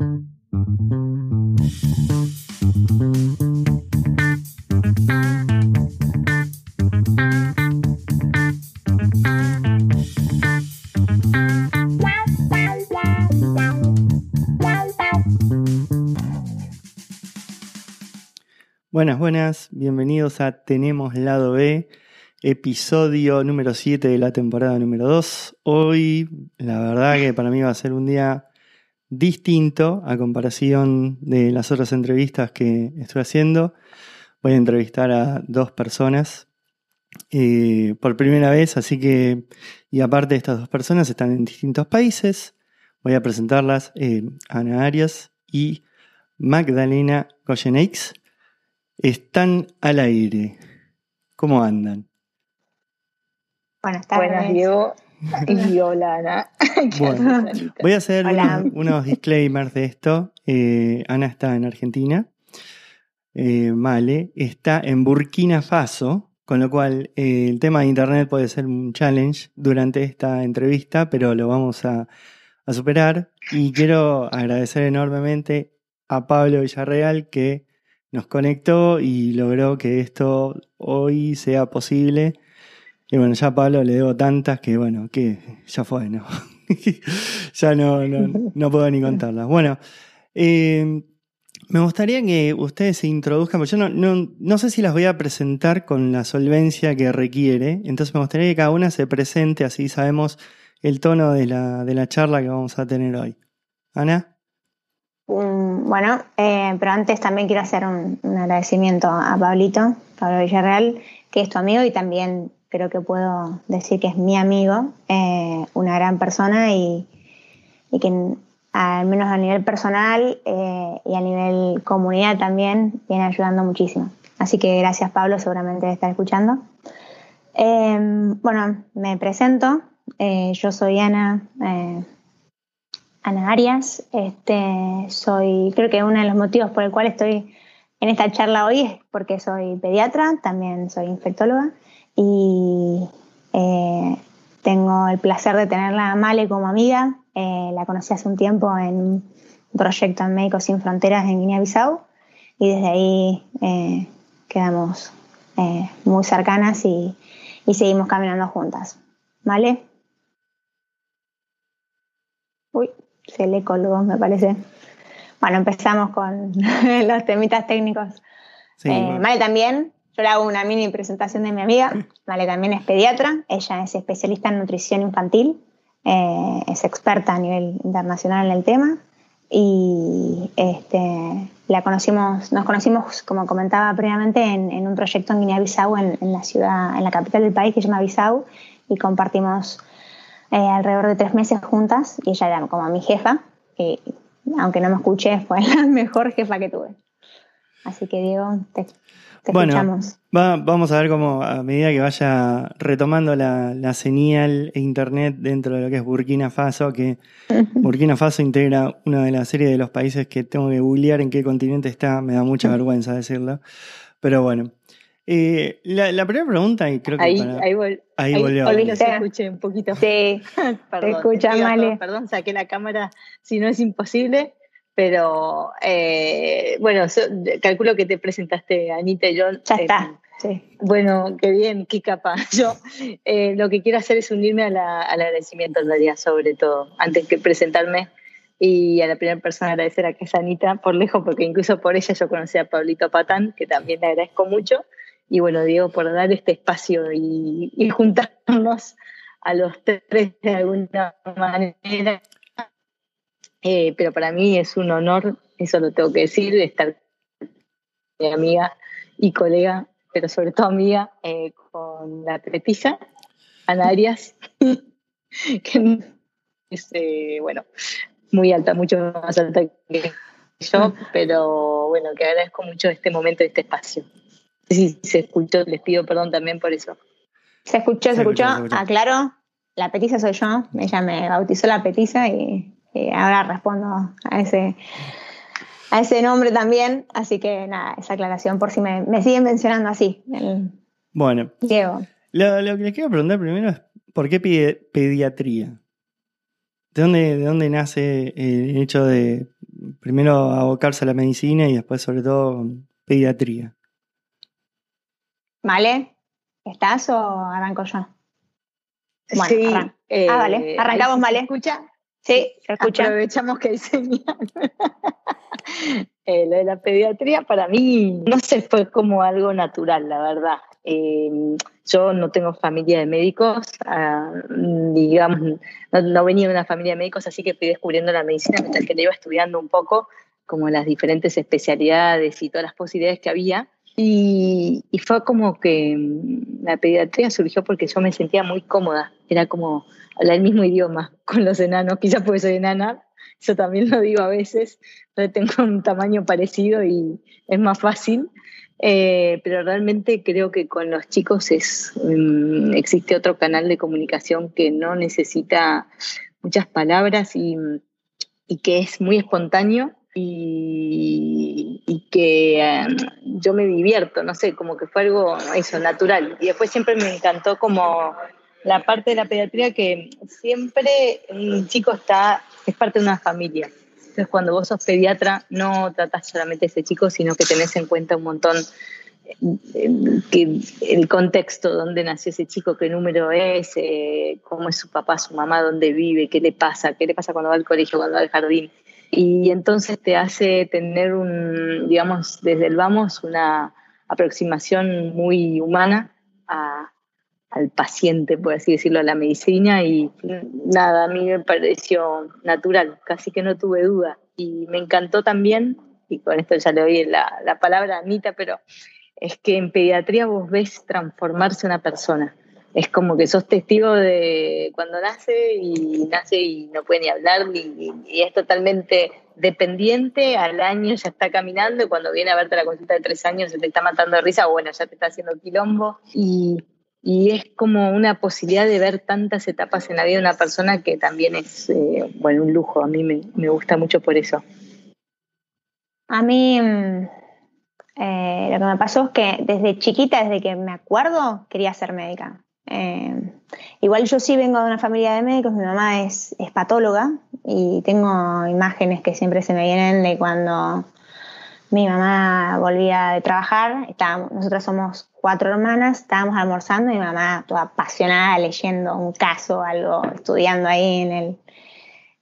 Buenas, buenas, bienvenidos a Tenemos Lado B, episodio número 7 de la temporada número 2. Hoy, la verdad que para mí va a ser un día distinto a comparación de las otras entrevistas que estoy haciendo. Voy a entrevistar a dos personas eh, por primera vez, así que, y aparte de estas dos personas, están en distintos países. Voy a presentarlas, eh, Ana Arias y Magdalena Goyenex. Están al aire. ¿Cómo andan? Buenas tardes. Buenas, Diego. Y hola, Ana. Bueno, voy a hacer unos, unos disclaimers de esto. Eh, Ana está en Argentina. Eh, Male está en Burkina Faso, con lo cual eh, el tema de Internet puede ser un challenge durante esta entrevista, pero lo vamos a, a superar. Y quiero agradecer enormemente a Pablo Villarreal que nos conectó y logró que esto hoy sea posible. Y bueno, ya a Pablo le debo tantas que bueno, que ya fue, ¿no? ya no, no, no, puedo ni contarlas. Bueno, eh, me gustaría que ustedes se introduzcan, porque yo no, no, no, sé si las voy a presentar con la solvencia que requiere, entonces me gustaría que cada una se presente, así sabemos el tono de la, de la charla que vamos a tener hoy. Ana. Um, bueno, eh, pero antes también quiero hacer un, un, agradecimiento a Pablito, Pablo Villarreal, que es tu amigo y también creo que puedo decir que es mi amigo, eh, una gran persona y, y, que al menos a nivel personal eh, y a nivel comunidad también viene ayudando muchísimo. Así que gracias Pablo, seguramente de estar escuchando. bueno, me presento, yo soy Ana Ana Arias. Este, soy, creo que uno de los motivos por el cual estoy en esta charla hoy es porque soy pediatra, también soy infectóloga y eh, tengo el placer de tenerla a Male como amiga. Eh, la conocí hace un tiempo en un proyecto en Médicos Sin Fronteras en Guinea-Bissau y desde ahí eh, quedamos muy cercanas y, y seguimos caminando juntas. ¿Vale? Uy, se le colgó, me parece. Bueno, empezamos con los temitas técnicos. Sí, bueno. Vale también, yo le hago una mini presentación de mi amiga. Vale también es pediatra, ella es especialista en nutrición infantil, eh, es experta a nivel internacional en el tema y este, la conocimos, nos conocimos, como comentaba previamente, en, en un proyecto en Guinea-Bissau, en, en, la ciudad, en la capital del país que se llama Bissau y compartimos eh, alrededor de tres meses juntas y ella era como mi jefa, aunque no me escuché, fue la mejor jefa que tuve. Así que Diego, te, te bueno, escuchamos. Va, vamos a ver cómo a medida que vaya retomando la, la, señal e internet dentro de lo que es Burkina Faso, que Burkina Faso integra una de las series de los países que tengo que googlear en qué continente está, me da mucha vergüenza decirlo. Pero bueno, eh, la, la, primera pregunta, y creo que. Ahí, para... ahí, vol ahí, ahí volvió. Hoy los escuché un poquito. Sí, perdón, te escucha mal. Perdón, saqué la cámara si no es imposible, pero eh, bueno, so, calculo que te presentaste, Anita y yo. Ya está. Sí. Bueno, qué bien, qué capaz. Yo eh, lo que quiero hacer es unirme a la, al agradecimiento en realidad, sobre todo, antes que presentarme. Y a la primera persona agradecer a que es Anita por lejos, porque incluso por ella yo conocí a Pablito Patán, que también le agradezco mucho y bueno, Diego, por dar este espacio y, y, juntarnos a los tres de alguna manera. Eh, pero para mí es un honor, eso lo tengo que decir, estar mi amiga y colega, pero sobre todo amiga, eh, con la petiza, Ana Arias, que es, eh, bueno, muy alta, mucho más alta que yo, pero bueno, que agradezco mucho este momento, este espacio si se escuchó, les pido perdón también por eso. Se escuchó, se, se escuchó, escuchó. aclaro, la petiza soy yo, ella me bautizó la petiza y, y, ahora respondo a ese, a ese nombre también, así que nada, esa aclaración por si me, me siguen mencionando así. El bueno, Diego. Lo, lo, que les quiero preguntar primero es, ¿por qué pediatría? ¿De dónde, ¿De dónde nace el hecho de primero abocarse a la medicina y después sobre todo pediatría. ¿Vale? ¿Estás o arranco yo? Bueno, sí, ah, vale, arrancamos, ¿vale? escucha? Sí, se escucha. Aprovechamos que hay señal. eh, lo de la pediatría para mí, no sé, fue como algo natural, la verdad. Eh, yo no tengo familia de médicos, ah, digamos, no, venía de una familia de médicos, así que fui descubriendo la medicina mientras que le iba estudiando un poco, como las diferentes especialidades y todas las posibilidades que había. Y, y, fue como que mm, la pediatría surgió porque yo me sentía muy cómoda, era como hablar el mismo idioma con los enanos, quizás porque soy enana, eso también lo digo a veces, tengo un tamaño parecido y es más fácil, eh, pero realmente creo que con los chicos es, mm, existe otro canal de comunicación que no necesita muchas palabras y, y que es muy espontáneo y, que em, yo me divierto, no sé, como que fue algo eso, natural. Y después siempre me encantó como la parte de la pediatría que siempre un chico está, es parte de una familia. Entonces cuando vos sos pediatra no tratás solamente a ese chico, sino que tenés en cuenta un montón eh, el contexto, dónde nació ese chico, qué número es, eh, cómo es su papá, su mamá, dónde vive, qué le pasa, qué le pasa cuando va al colegio, cuando va al jardín. Y entonces te hace tener un, digamos, desde el vamos, una aproximación muy humana al paciente, por así decirlo, a la medicina y nada, a mí me pareció natural, casi que no tuve duda. Y me encantó también, y con esto ya le doy la, la palabra a Anita, pero es que en pediatría vos ves transformarse una persona. Es como que sos testigo de cuando nace y nace y no puede ni hablar y, y es totalmente dependiente, al año ya está caminando y cuando viene a verte la consulta de tres años se te está matando de risa, bueno, ya te está haciendo quilombo. Y y es como una posibilidad de ver tantas etapas en la vida de una persona que también es, eh, bueno, un lujo. A mí me, gusta mucho por eso. A mí mm, eh, lo que me pasó es que desde chiquita, desde que me acuerdo, quería ser médica. Eh, igual yo sí vengo de una familia de médicos, mi mamá es, patóloga y tengo imágenes que siempre se me vienen de cuando mi mamá volvía de trabajar, estábamos, nosotras somos cuatro hermanas, estábamos almorzando y mi mamá toda apasionada leyendo un caso, algo, estudiando ahí en el,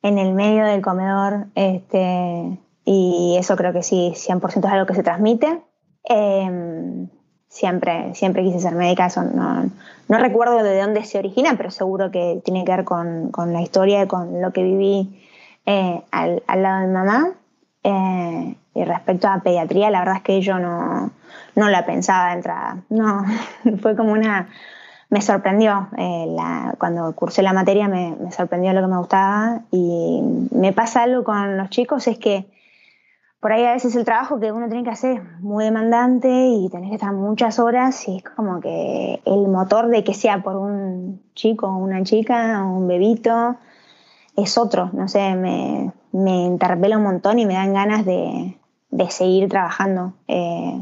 en el medio del comedor. Este, y eso creo que sí, 100% es algo que se transmite. Em, siempre, siempre quise ser médica, eso no, no, recuerdo de dónde se origina, pero seguro que tiene que ver con, con la historia y con lo que viví eh, al, al, lado de mamá. Eh, y respecto a pediatría, la verdad es que yo no, no la pensaba de entrada. No, fue como una... Me sorprendió, eh, la, cuando cursé la materia me, me, sorprendió lo que me gustaba y me pasa algo con los chicos, es que por ahí a veces el trabajo que uno tiene que hacer es muy demandante y tenés que estar muchas horas y es como que el motor de que sea por un chico o una chica o un bebito es otro, no sé, me, me interpela un montón y me dan ganas de, de seguir trabajando. Eh,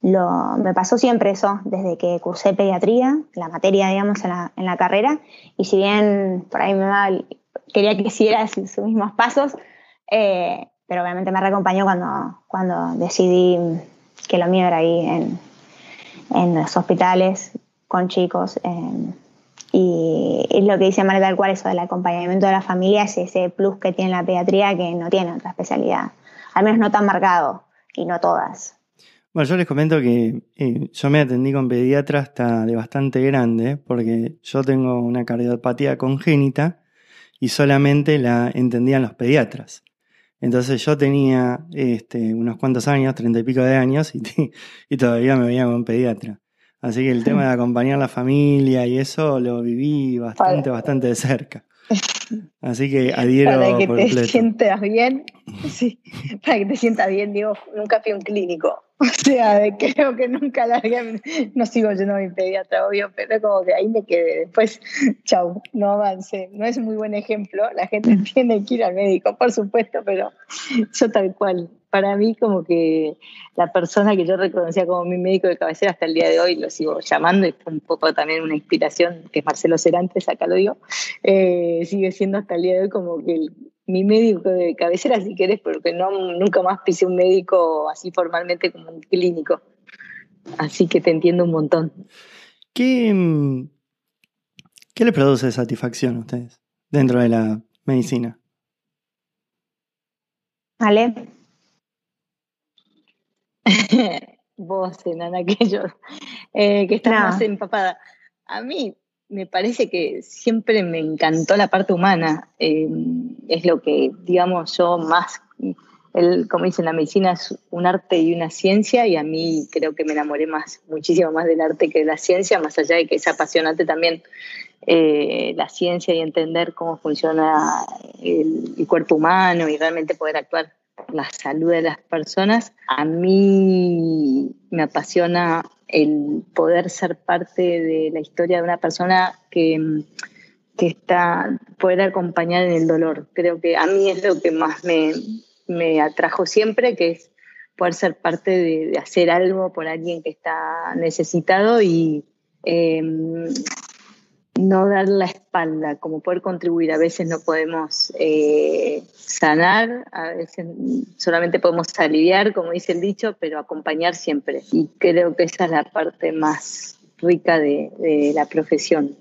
lo, me pasó siempre eso, desde que cursé pediatría, la materia, digamos, en la, en la carrera, y si bien por ahí me quería que hiciera sus, mismos pasos, eh, pero obviamente me reacompañó cuando, cuando decidí que lo mío era ahí en, en los hospitales, con chicos. y es lo que dice María tal cual, eso del acompañamiento de la familia, es ese plus que tiene la pediatría que no tiene otra especialidad, al menos no tan marcado, y no todas. Bueno, yo les comento que eh, yo me atendí con pediatra hasta de bastante grande, porque yo tengo una cardiopatía congénita y solamente la entendían los pediatras. Entonces yo tenía este, unos cuantos años, treinta y pico de años, y, y todavía me veía con pediatra. Así que el tema de acompañar a la familia y eso lo viví bastante, bastante de cerca. Así que adhiero Para que te sientas bien, sí, para que te sientas bien, digo, nunca fui un clínico. O sea, creo que nunca largué, no sigo yendo a mi pediatra, obvio, pero como que ahí me quedé. Después, chau, no avance. No es muy buen ejemplo, la gente tiene que ir al médico, por supuesto, pero yo tal cual. Para mí, como que la persona que yo reconocía como mi médico de cabecera hasta el día de hoy, lo sigo llamando, y fue un poco también una inspiración, que es Marcelo Cerantes, acá lo digo, eh, sigue siendo hasta el día de hoy como que mi médico de cabecera, si querés, porque no, nunca más pisé un médico así formalmente como un clínico. Así que te entiendo un montón. ¿Qué, mm, qué les produce satisfacción a ustedes dentro de la medicina? ¿Vale? Vos, Enana, que yo, eh, que estás más empapada. A mí me parece que siempre me encantó la parte humana. Eh, es lo que, digamos, yo más, el, como dicen, la medicina es un arte y una ciencia y a mí creo que me enamoré más, muchísimo más del arte que de la ciencia, más allá de que es apasionante también eh, la ciencia y entender cómo funciona el, el cuerpo humano y realmente poder actuar por la salud de las personas. A mí me apasiona el poder ser parte de la historia de una persona que, que está, poder acompañar en el dolor. Creo que a mí es lo que más me, me atrajo siempre, que es poder ser parte de, hacer algo por alguien que está necesitado y em, no dar la espalda, como poder contribuir. A veces no podemos eh, sanar, a veces solamente podemos aliviar, como dice el dicho, pero acompañar siempre. Y creo que esa es la parte más rica de, la profesión.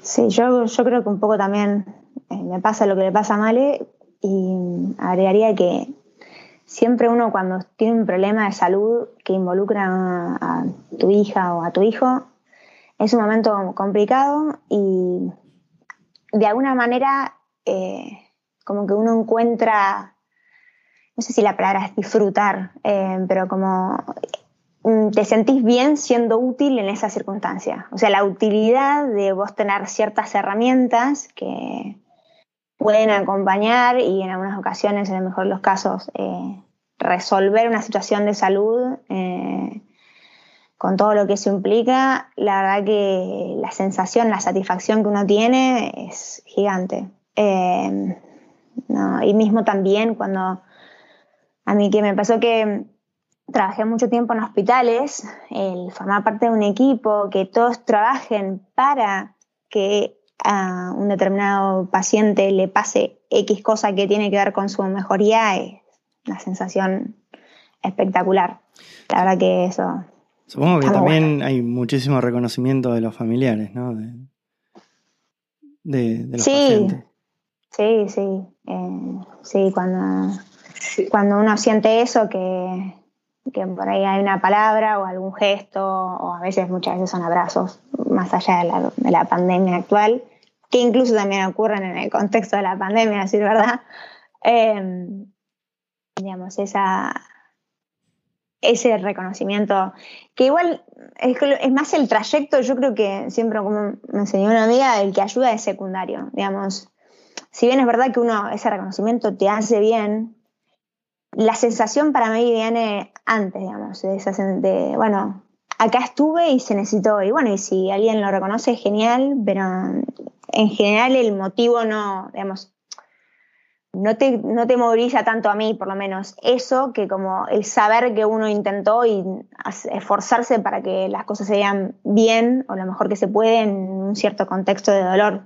Sí, yo, yo creo que un poco también eh, me pasa lo que le pasa a Male y agregaría que siempre uno cuando tiene un problema de salud que involucra a tu hija o a tu hijo, es un momento complicado y de alguna manera eh, como que uno encuentra, no sé si la palabra es disfrutar, eh, pero como mm, te sentís bien siendo útil en esa circunstancia. O sea, la utilidad de vos tener ciertas herramientas que pueden acompañar y en algunas ocasiones, en el mejor de los casos, eh, resolver una situación de salud con todo lo que eso implica, la verdad que la sensación, la satisfacción que uno tiene es gigante. Em, y mismo también cuando a mí que me pasó que trabajé mucho tiempo en hospitales, el formar parte de un equipo, que todos trabajen para que a un determinado paciente le pase X cosa que tiene que ver con su mejoría, es una sensación espectacular. La verdad que eso Supongo que también hay muchísimo reconocimiento de los familiares, ¿no? De, de, los sí, Sí, sí. Eh, sí, cuando, cuando uno siente eso, que, que por ahí hay una palabra o algún gesto, o a veces, muchas veces son abrazos, más allá de la, de la pandemia actual, que incluso también ocurren en el contexto de la pandemia, decir verdad. Eh, digamos, esa, ese reconocimiento, que igual es, más el trayecto, yo creo que siempre como me enseñó una amiga, el que ayuda es secundario, digamos. Si bien es verdad que uno, ese reconocimiento te hace bien, la sensación para mí viene antes, digamos, de, de bueno, acá estuve y se necesitó, y bueno, y si alguien lo reconoce, genial, pero en general el motivo no, digamos, no te, no te moviliza tanto a mí, por lo menos, eso que como el saber que uno intentó y esforzarse para que las cosas se vean bien o lo mejor que se puede en un cierto contexto de dolor.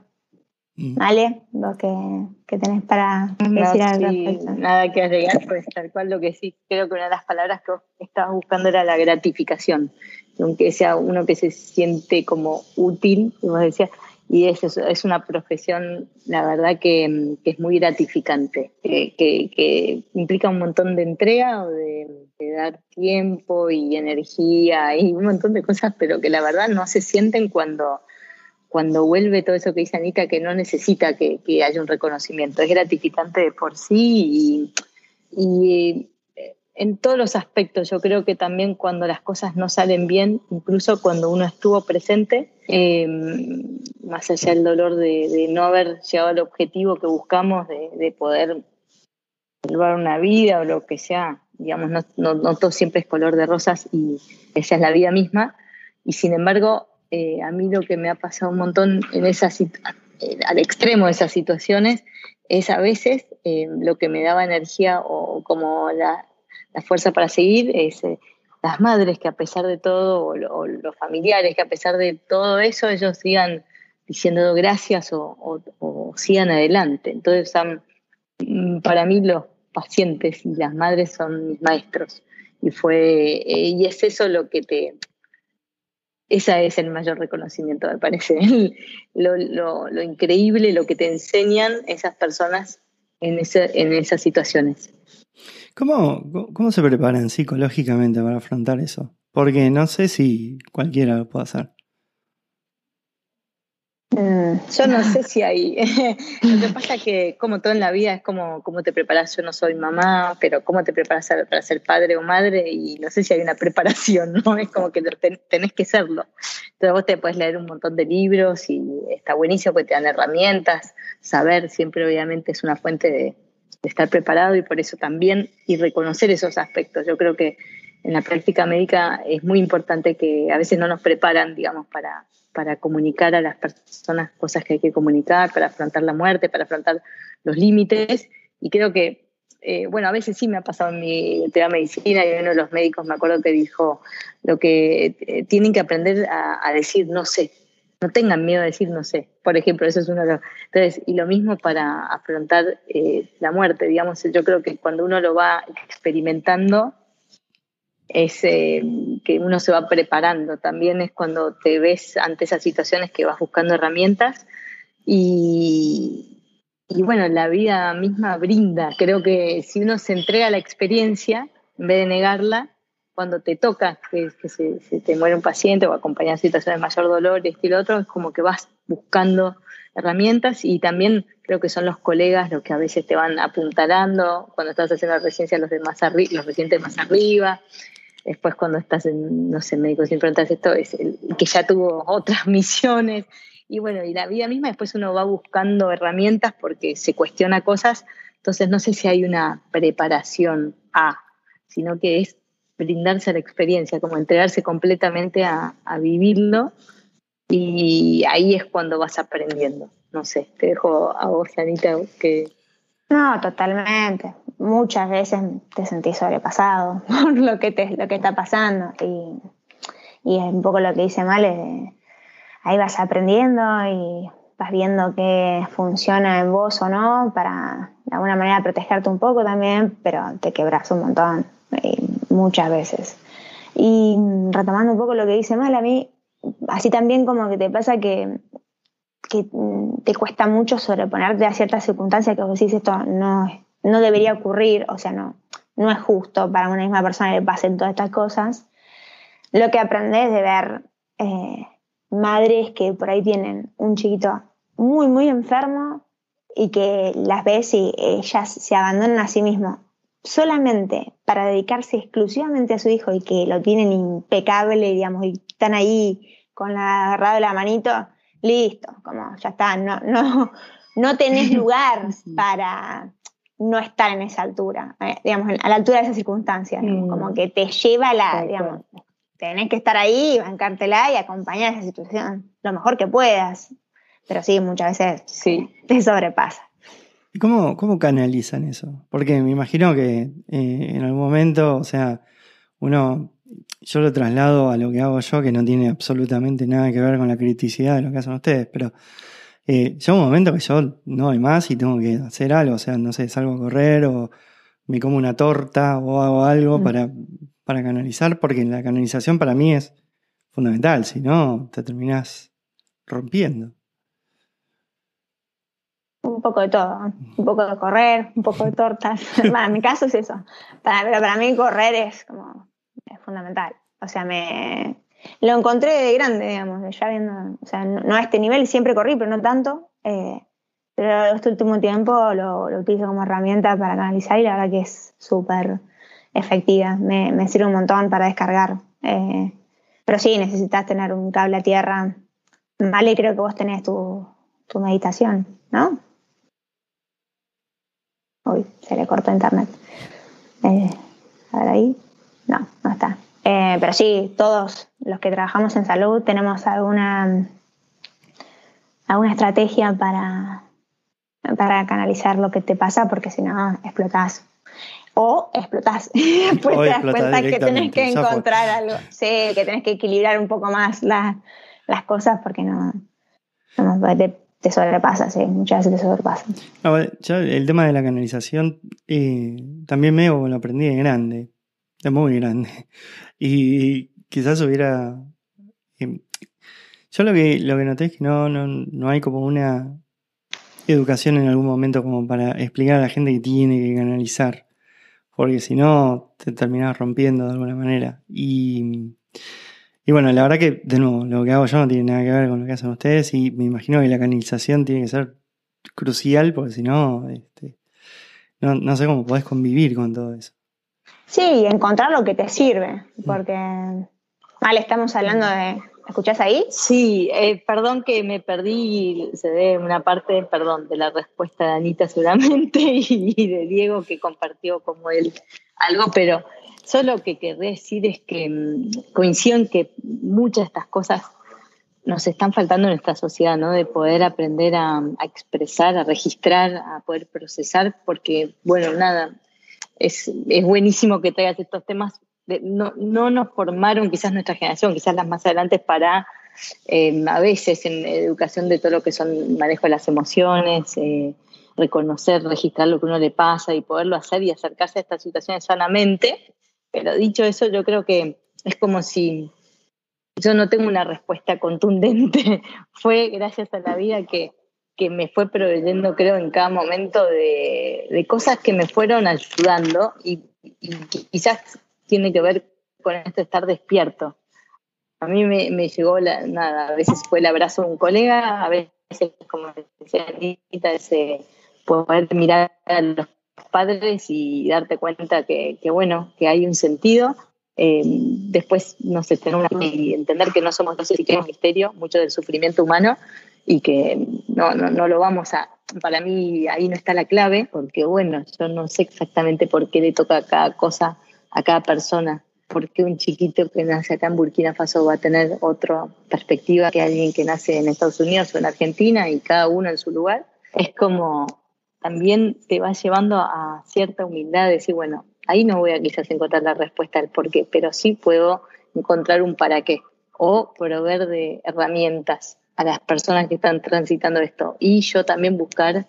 Mm. ¿Vale? Lo que, tenés para decir al respecto. Nada que agregar, pues tal cual lo que sí, creo que una de las palabras que estabas buscando era la gratificación. Aunque sea uno que se siente como útil, como decía, y es, es una profesión, la verdad, que, es muy gratificante, que, implica un montón de entrega o de, dar tiempo y energía y un montón de cosas, pero que la verdad no se sienten cuando, cuando vuelve todo eso que dice Anita, que no necesita que, haya un reconocimiento. Es gratificante de por sí y, y en todos los aspectos. Yo creo que también cuando las cosas no salen bien, incluso cuando uno estuvo presente, em, más allá del dolor de, no haber llegado al objetivo que buscamos, de, poder salvar una vida o lo que sea, digamos, no, no, todo siempre es color de rosas y esa es la vida misma. Y sin embargo, eh, a mí lo que me ha pasado un montón en esa eh, al extremo de esas situaciones es a veces eh, lo que me daba energía o como la, la fuerza para seguir es eh, las madres que a pesar de todo, o, los familiares que a pesar de todo eso, ellos sigan diciendo gracias o, sigan adelante. Entonces, mm, para mí los pacientes y las madres son mis maestros. Y fue, eh, y es eso lo que te, esa es el mayor reconocimiento, me parece. lo, increíble, lo que te enseñan esas personas en, en esas situaciones. ¿Cómo, ¿Cómo se preparan psicológicamente para afrontar eso? Porque no sé si cualquiera lo puede hacer. Mm, yo no sé si hay. Lo que pasa es que, como todo en la vida, es como cómo te preparas. Yo no soy mamá, pero cómo te preparas para ser padre o madre, y no sé si hay una preparación, ¿no? Es como que tenés que serlo. Entonces, vos te puedes leer un montón de libros y está buenísimo porque te dan herramientas. Saber siempre, obviamente, es una fuente de, de estar preparado y por eso también, y reconocer esos aspectos. Yo creo que en la práctica médica es muy importante que a veces no nos preparan, digamos, para para comunicar a las personas cosas que hay que comunicar, para afrontar la muerte, para afrontar los límites. Y creo que, eh, bueno, a veces sí me ha pasado en mi teoría medicina y uno de los médicos me acuerdo que dijo lo que eh, tienen que aprender a, decir no sé, no tengan miedo a decir no sé. Por ejemplo, eso es uno de. Entonces, y lo mismo para afrontar eh, la muerte, digamos, yo creo que cuando uno lo va experimentando, es eh, que uno se va preparando. También es cuando te ves ante esas situaciones que vas buscando herramientas y, y bueno, la vida misma brinda. Creo que si uno se entrega a la experiencia, en vez de negarla, cuando te toca que, se, te muere un paciente o acompañar situaciones de mayor dolor, esto y lo otro, es como que vas buscando herramientas y también creo que son los colegas los que a veces te van apuntalando cuando estás haciendo la residencia los de más los residentes más arriba Después cuando estás en, no sé, Médicos Sin Fronteras, esto es que ya tuvo otras misiones. Y bueno, y la vida misma, después uno va buscando herramientas porque se cuestiona cosas. Entonces no sé si hay una preparación a, sino que es brindarse a la experiencia, como entregarse completamente a, a vivirlo. Y ahí es cuando vas aprendiendo. No sé, te dejo a vos, Anita, que... No, totalmente muchas veces te sentís sobrepasado por lo que, te, lo que está pasando. Y, y es un poco lo que dice Male, ahí vas aprendiendo y vas viendo qué funciona en vos o no para de alguna manera protegerte un poco también, pero te quebras un montón, muchas veces. Y retomando un poco lo que dice Mal, a mí, así también como que te pasa que, que te cuesta mucho sobreponerte a ciertas circunstancias que vos decís esto no no debería ocurrir, o sea, no, no es justo para una misma persona que pasen todas estas cosas. Lo que aprendes de ver eh, madres que por ahí tienen un chiquito muy, muy enfermo y que las ves y ellas se abandonan a sí mismas solamente para dedicarse exclusivamente a su hijo y que lo tienen impecable, digamos, y están ahí con la agarrado de la manito, listo, como ya está, no, no, no tenés lugar para, no estar en esa altura, eh, digamos, a la altura de esas circunstancias, mm. como que te lleva a la, digamos, tenés que estar ahí, bancártela y acompañar esa situación lo mejor que puedas. Pero sí, muchas veces sí. te sobrepasa. ¿Y cómo, cómo canalizan eso? Porque me imagino que eh, en algún momento, o sea, uno, yo lo traslado a lo que hago yo, que no tiene absolutamente nada que ver con la criticidad de lo que hacen ustedes, pero eh, llega un momento que yo no hay más y tengo que hacer algo, o sea, no sé, salgo a correr o me como una torta o hago algo mm. para, para canalizar, porque la canalización para mí es fundamental, si no, te terminas rompiendo. Un poco de todo, un poco de correr, un poco de tortas. en mi caso es eso. Para, pero para mí correr es como es fundamental. O sea, me, lo encontré de grande, digamos, ya viendo, o sea, no, a este nivel, siempre corrí, pero no tanto. Eh, pero este último tiempo lo, lo, utilizo como herramienta para canalizar y la verdad que es súper efectiva. Me, me, sirve un montón para descargar. Eh, pero sí, necesitas tener un cable a tierra. Vale, creo que vos tenés tu, tu meditación, ¿no? Uy, se le cortó internet. Eh, a ver ahí. No, no está. Eh, pero sí, todos los que trabajamos en salud tenemos alguna, alguna estrategia para, para canalizar lo que te pasa, porque si no, explotás. O explotás. Después te das cuenta que tenés que encontrar algo. Sí, que tenés que equilibrar un poco más las cosas porque no. te, sobrepasa, sí, muchas veces te sobrepasa. el tema de la canalización eh, también me lo aprendí de grande, de muy grande. Y quizás hubiera... Eh, yo lo que, lo que noté es que no, no, no hay como una educación en algún momento como para explicar a la gente que tiene que canalizar. Porque si no, te terminas rompiendo de alguna manera. Y, y bueno, la verdad que, de nuevo, lo que hago yo no tiene nada que ver con lo que hacen ustedes. Y me imagino que la canalización tiene que ser crucial, porque si no, este, no, no sé cómo podés convivir con todo eso. Sí, encontrar lo que te sirve. Porque, vale, estamos hablando de escuchás ahí? Sí, eh, perdón que me perdí, se ve una parte, perdón, de la respuesta de Anita seguramente y de Diego que compartió como él algo, pero solo lo que querré decir es que mm, coincido en que muchas de estas cosas nos están faltando en nuestra sociedad, ¿no? De poder aprender a, expresar, a registrar, a poder procesar, porque, bueno, nada, es, es buenísimo que traigas estos temas no, no, nos formaron quizás nuestra generación, quizás las más adelante para eh, a veces en educación de todo lo que son manejo de las emociones, eh, reconocer, registrar lo que uno le pasa y poderlo hacer y acercarse a estas situaciones sanamente. Pero dicho eso, yo creo que es como si yo no tengo una respuesta contundente. fue gracias a la vida que, que me fue proveyendo, creo, en cada momento de, de cosas que me fueron ayudando y quizás tiene que ver con esto de estar despierto. A mí me, llegó, la, nada, a veces fue el abrazo de un colega, a veces, como decía Anita, ese poder mirar a los padres y darte cuenta que, bueno, que hay un sentido. Eh, después, no sé, tener y entender que no somos dos y que un misterio, mucho del sufrimiento humano y que no, no, no lo vamos a, para mí ahí no está la clave, porque bueno, yo no sé exactamente por qué le toca cada cosa a cada persona, porque un chiquito que nace acá en Burkina Faso va a tener otra perspectiva que alguien que nace en Estados Unidos o en Argentina y cada uno en su lugar. Es como también te va llevando a cierta humildad de decir, bueno, ahí no voy a quizás encontrar la respuesta al por qué, pero sí puedo encontrar un para qué o proveer de herramientas a las personas que están transitando esto y yo también buscar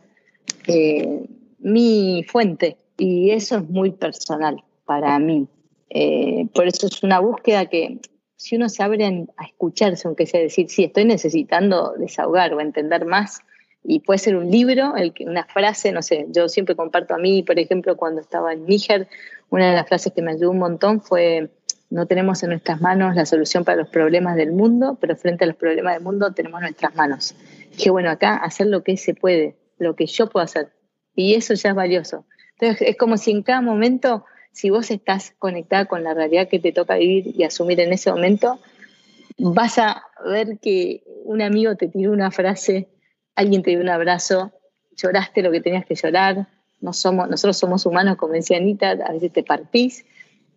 eh, mi fuente y eso es muy personal para mí. Eh, por eso es una búsqueda que si uno se abre a escucharse, aunque sea decir, sí, estoy necesitando desahogar o entender más, y puede ser un libro, el que, una frase, no sé, yo siempre comparto a mí, por ejemplo, cuando estaba en Níger, una de las frases que me ayudó un montón fue, no tenemos en nuestras manos la solución para los problemas del mundo, pero frente a los problemas del mundo tenemos nuestras manos. Dije, bueno, acá hacer lo que se puede, lo que yo puedo hacer, y eso ya es valioso. Entonces, es como si en cada momento si vos estás conectada con la realidad que te toca vivir y asumir en ese momento, vas a ver que un amigo te tiró una frase, alguien te dio un abrazo, lloraste lo que tenías que llorar, no somos, nosotros somos humanos, como decía Anita, a veces te partís,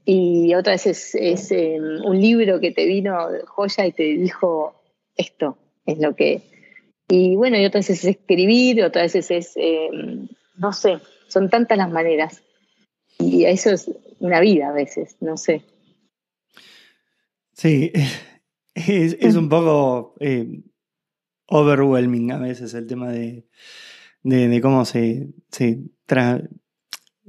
y otras veces es, em, un libro que te vino joya y te dijo, esto es lo que... Y bueno, y otras veces es escribir, otras veces es, em, no sé, son tantas las maneras. Y eso es una vida a veces, no sé. Sí, es, un poco eh, overwhelming a veces el tema de, cómo se, se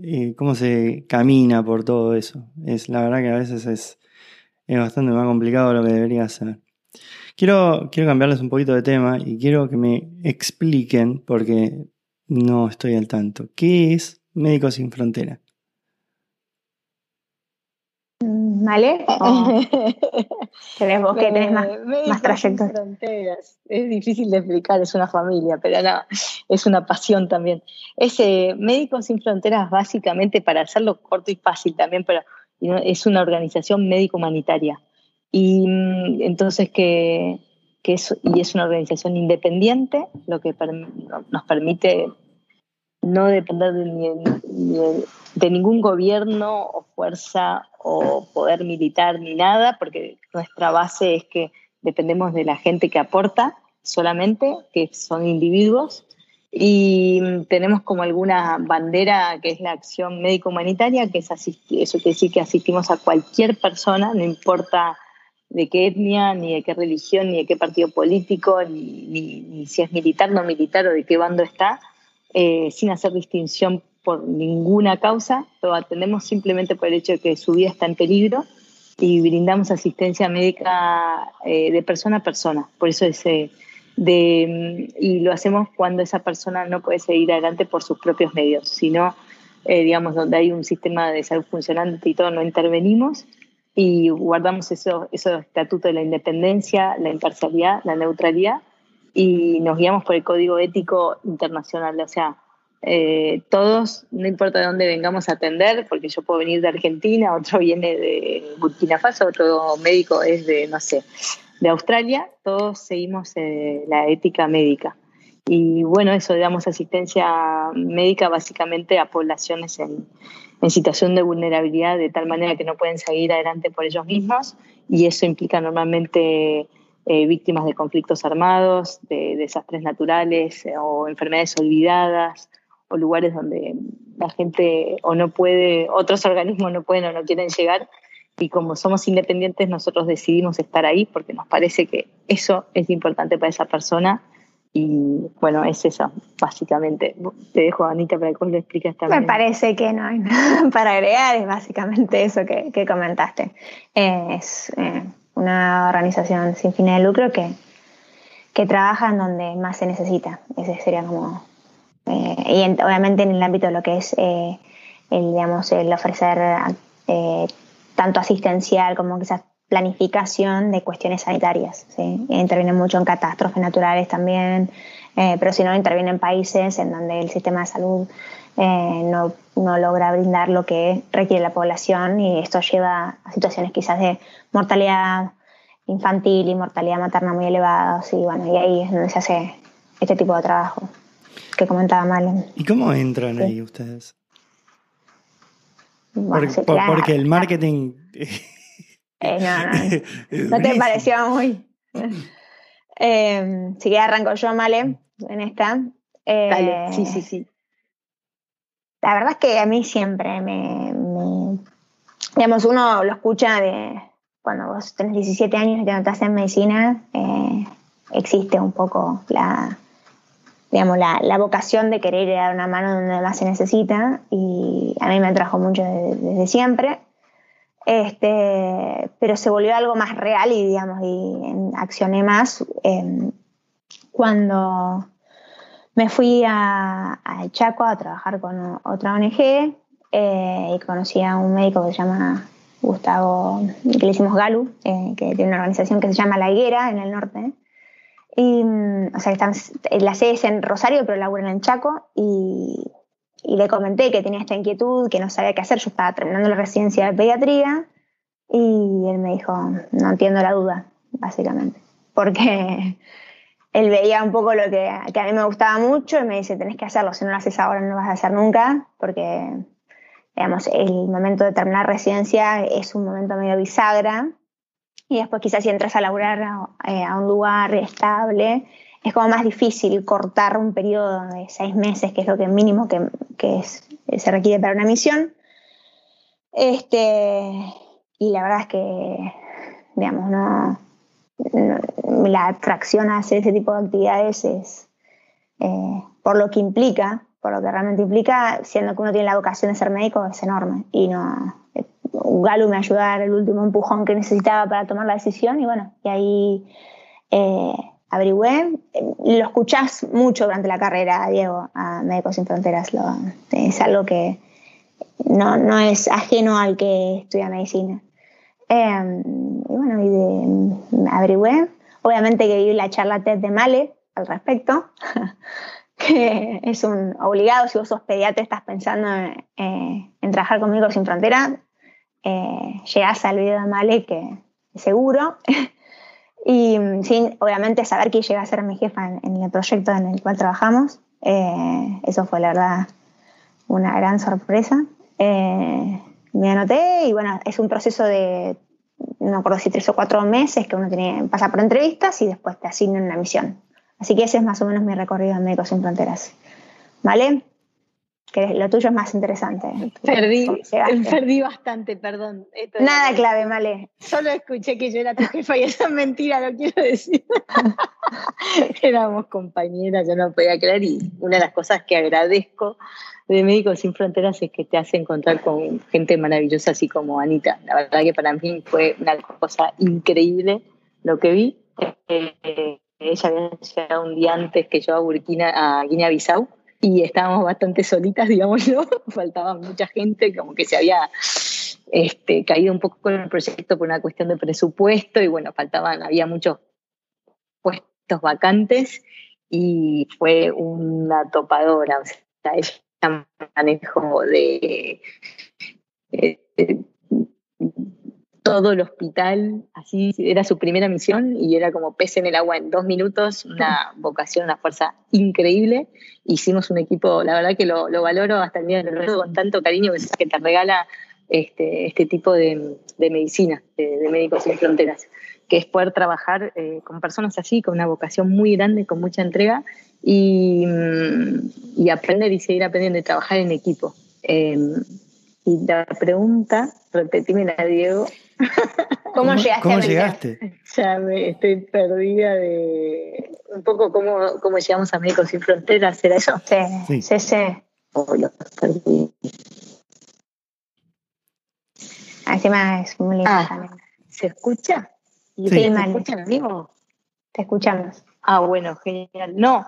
eh, cómo se camina por todo eso. Es la verdad que a veces es, bastante más complicado de lo que debería ser. Quiero, quiero cambiarles un poquito de tema y quiero que me expliquen, porque no estoy al tanto, ¿qué es Médicos Sin Frontera? ¿Vale? vos que tenés más, más Es difícil de explicar, es una familia, pero no, es una pasión también. Ese Médicos Sin Fronteras, básicamente, para hacerlo corto y fácil también, pero es una organización médico-humanitaria. Y mm, entonces que, que es, y es una organización independiente, lo que nos permite no depender de, de, ningún gobierno o fuerza o poder militar ni nada, porque nuestra base es que dependemos de la gente que aporta solamente, que son individuos, y tenemos como alguna bandera que es la acción médico-humanitaria, que es asistir, eso quiere decir que asistimos a cualquier persona, no importa de qué etnia, ni de qué religión, ni de qué partido político, ni, si es militar, no militar o de qué bando está, eh, sin hacer distinción por ninguna causa, lo atendemos simplemente por el hecho de que su vida está en peligro y brindamos asistencia médica eh, de persona a persona. Por eso ese de, y lo hacemos cuando esa persona no puede seguir adelante por sus propios medios, sino, eh, digamos, donde hay un sistema de salud funcionante y todo, no intervenimos y guardamos esos eso estatutos de la independencia, la imparcialidad, la neutralidad y nos guiamos por el código ético internacional. O sea, eh, todos, no importa de dónde vengamos a atender, porque yo puedo venir de Argentina, otro viene de Burkina Faso, otro médico es de, no sé, de Australia, todos seguimos eh, la ética médica. Y bueno, eso, damos asistencia médica básicamente a poblaciones en, en situación de vulnerabilidad de tal manera que no pueden seguir adelante por ellos mismos y eso implica normalmente eh, víctimas de conflictos armados, de desastres naturales eh, o enfermedades olvidadas o lugares donde la gente o no puede, otros organismos no pueden o no quieren llegar y como somos independientes nosotros decidimos estar ahí porque nos parece que eso es importante para esa persona y bueno, es eso, básicamente. Te dejo, Anita, para que lo expliques también. Me parece que no hay nada para agregar, es básicamente eso que, que comentaste. Es eh, una organización sin fines de lucro que, que trabaja en donde más se necesita. Ese sería como. Eh, y obviamente en el ámbito de lo que es eh, el, digamos, el ofrecer tanto asistencial como quizás planificación de cuestiones sanitarias. ¿sí? Intervienen mucho en catástrofes naturales también, eh, pero si no, interviene en países en donde el sistema de salud eh, no, no, logra brindar lo que requiere la población y esto lleva a situaciones quizás de mortalidad infantil y mortalidad materna muy elevadas y bueno, y ahí es donde se hace este tipo de trabajo que comentaba Malen. ¿Y cómo entran ahí ustedes? porque el marketing Eh, no, no. no te pareció muy. Eh, si que arranco yo, Male, en esta. Eh, Dale, sí, sí, sí. La verdad es que a mí siempre me, Digamos, uno lo escucha de cuando vos tenés 17 años y te notas en medicina, eh, existe un poco la, digamos, la, la, vocación de querer dar una mano donde más se necesita y a mí me atrajo mucho desde siempre. Este, pero se volvió algo más real y, digamos, y accioné más em, cuando me fui a, Chaco a trabajar con otra ONG eh, y conocí a un médico que se llama Gustavo, que le hicimos Galu, eh, que tiene una organización que se llama La Higuera en el norte. Y, o sea, están, la sede es en Rosario, pero laburan en Chaco. Y y le comenté que tenía esta inquietud, que no sabía qué hacer. Yo estaba terminando la residencia de pediatría y él me dijo, no entiendo la duda, básicamente. Porque él veía un poco lo que, a mí me gustaba mucho y me dice, tenés que hacerlo, si no lo haces ahora no lo vas a hacer nunca, porque, digamos, el momento de terminar residencia es un momento medio bisagra y después quizás si entras a laburar a, eh, a un lugar estable, es como más difícil cortar un periodo de seis meses, que es lo que mínimo que, que se requiere para una misión. Este, y la verdad es que, digamos, no, la atracción a hacer este tipo de actividades es eh, por lo que implica, por lo que realmente implica, siendo que uno tiene la vocación de ser médico, es enorme. Y no, Galo me ayudó a dar el último empujón que necesitaba para tomar la decisión y bueno, y ahí eh, averigüé. Lo escuchás mucho durante la carrera, Diego, a Médicos Sin Fronteras. Lo, es algo que no, no, es ajeno al que estudia medicina. Em, y bueno, y de, averigüé. Obviamente que vi la charla TED de Male al respecto, que es un obligado, si vos sos pediatra estás pensando en, en trabajar con Médicos Sin Fronteras, eh, al video de Male que seguro. Y mm, sin, obviamente, saber que llega a ser mi jefa en, el proyecto en el cual trabajamos. Eh, eso fue, la verdad, una gran sorpresa. Eh, me anoté y bueno, es un proceso de, no acuerdo si tres o cuatro meses que uno tiene, pasa por entrevistas y después te asignan una misión. Así que ese es más o menos mi recorrido en Médicos Sin Fronteras. ¿Vale? Que lo tuyo es más interesante. Perdí, perdí bastante, perdón. Nada clave, Male. Solo escuché que yo era tu jefa y esa es mentira, lo quiero decir. Éramos compañeras, yo no podía creer y una de las cosas que agradezco de Médicos Sin Fronteras es que te hace encontrar con gente maravillosa así como Anita. La verdad que para mí fue una cosa increíble lo que vi. Eh, ella había llegado un día antes que yo a Burkina, a Guinea-Bissau y estábamos bastante solitas, digámoslo, faltaba mucha gente, como que se había este, caído un poco con el proyecto por una cuestión de presupuesto y bueno, faltaban, había muchos puestos vacantes y fue una topadora, o sea, ella manejó de, de todo el hospital, así era su primera misión y era como pez en el agua en dos minutos, una vocación, una fuerza increíble. Hicimos un equipo, la verdad que lo, valoro hasta el día de hoy con tanto cariño que te regala este, este tipo de, medicina, de, Médicos Sin Fronteras, que es poder trabajar eh, con personas así, con una vocación muy grande, con mucha entrega y, y aprender y seguir aprendiendo y trabajar en equipo. Em, y la pregunta, la Diego, ¿Cómo llegaste? ¿Cómo llegaste? Ya me estoy perdida de un poco cómo, cómo llegamos a Médicos Sin Fronteras, ¿era eso? Sí, sí, sí. Oh, perdí. Encima es muy lindo ah, ¿Se escucha? Sí, ¿Se escuchan vivo? Te escuchamos. Ah, bueno, genial. No,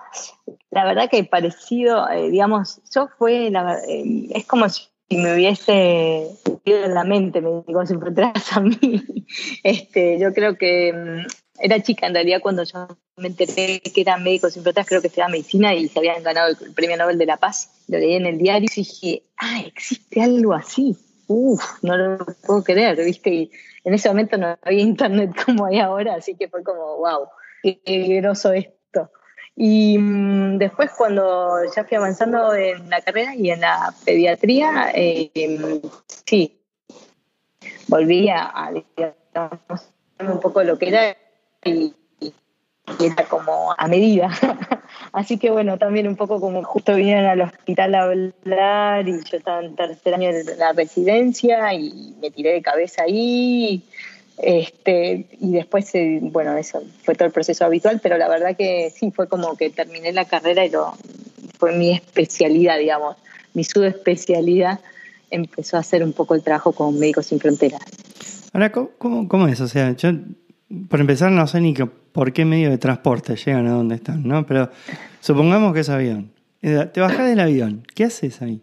la verdad que parecido, eh, digamos, yo fue, la, eh, es como si si me hubiese metido en la mente me digo sin fronteras a mí. Este, yo creo que mm, era chica en realidad cuando yo me enteré que eran médicos sin fronteras, creo que estudiaba medicina y se habían ganado el premio Nobel de la Paz. Lo leí en el diario y dije, ah, existe algo así. Uf, no lo puedo creer, ¿viste? Y en ese momento no había internet como hay ahora, así que fue como, wow, qué groso esto. Y mm, después cuando ya fui avanzando en la carrera y en la pediatría, eh, sí, volví a, digamos, un poco lo que era y, era como a medida. Así que bueno, también un poco como justo vinieron al hospital a hablar y yo estaba en tercer año de la residencia y me tiré de cabeza ahí este, y después, eh, bueno, eso fue todo el proceso habitual, pero la verdad que sí, fue como que terminé la carrera y lo, fue mi especialidad, digamos, mi subespecialidad empezó a hacer un poco el trabajo con Médicos Sin Fronteras. Ahora, ¿cómo, cómo es? O sea, yo, por empezar, no sé ni por qué medio de transporte llegan a donde están, ¿no? Pero supongamos que es avión. Eh, te bajas del avión, ¿qué haces ahí?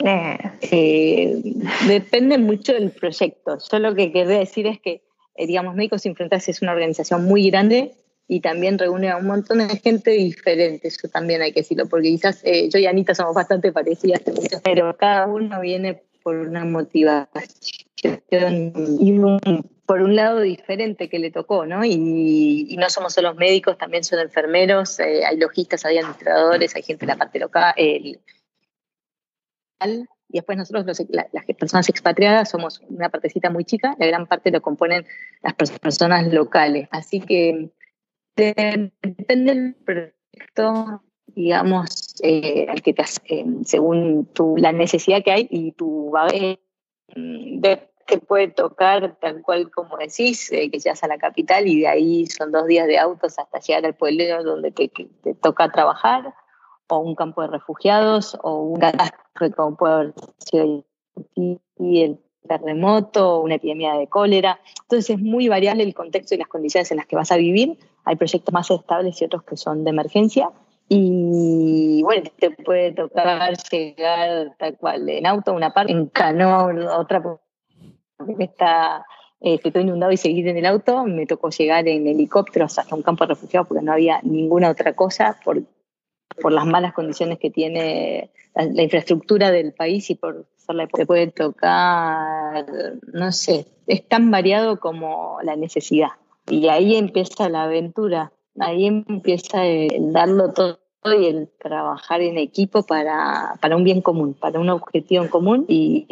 Eh, depende mucho del proyecto. Yo lo que quería decir es que, eh, digamos, Médicos Sin Fronteras es una organización muy grande y también reúne a un montón de gente diferente, eso también hay que decirlo, porque quizás eh, yo y Anita somos bastante parecidas, pero cada uno viene por una motivación y por un lado diferente que le tocó, ¿no? Y, no somos solo médicos, también son enfermeros, hay logistas, hay administradores, hay gente de la parte local, y después nosotros, las personas expatriadas, somos una partecita muy chica, la gran parte lo componen las personas locales. Así que depende del proyecto, digamos, eh, que te eh, según tu, la necesidad que hay y tu bagaje, mm, te puede tocar tal cual como decís, eh, que llegas a la capital y de ahí son dos días de autos hasta llegar al pueblo donde te toca trabajar o un campo de refugiados o un catástrofe como puede haber sido el terremoto o una epidemia de cólera. Entonces es muy variable el contexto y las condiciones en las que vas a vivir. Hay proyectos más estables y otros que son de emergencia. Y bueno, te puede tocar llegar tal cual en auto, una parte, en canoa, otra porque está eh, todo inundado y seguir en el auto. Me tocó llegar en helicópteros hasta un campo de refugiados porque no había ninguna otra cosa, por, por las malas condiciones que tiene la, infraestructura del país y por ser la época. puede tocar, no sé, es tan variado como la necesidad. Y ahí empieza la aventura, ahí empieza el darlo todo y el trabajar en equipo para, para un bien común, para un objetivo en común y,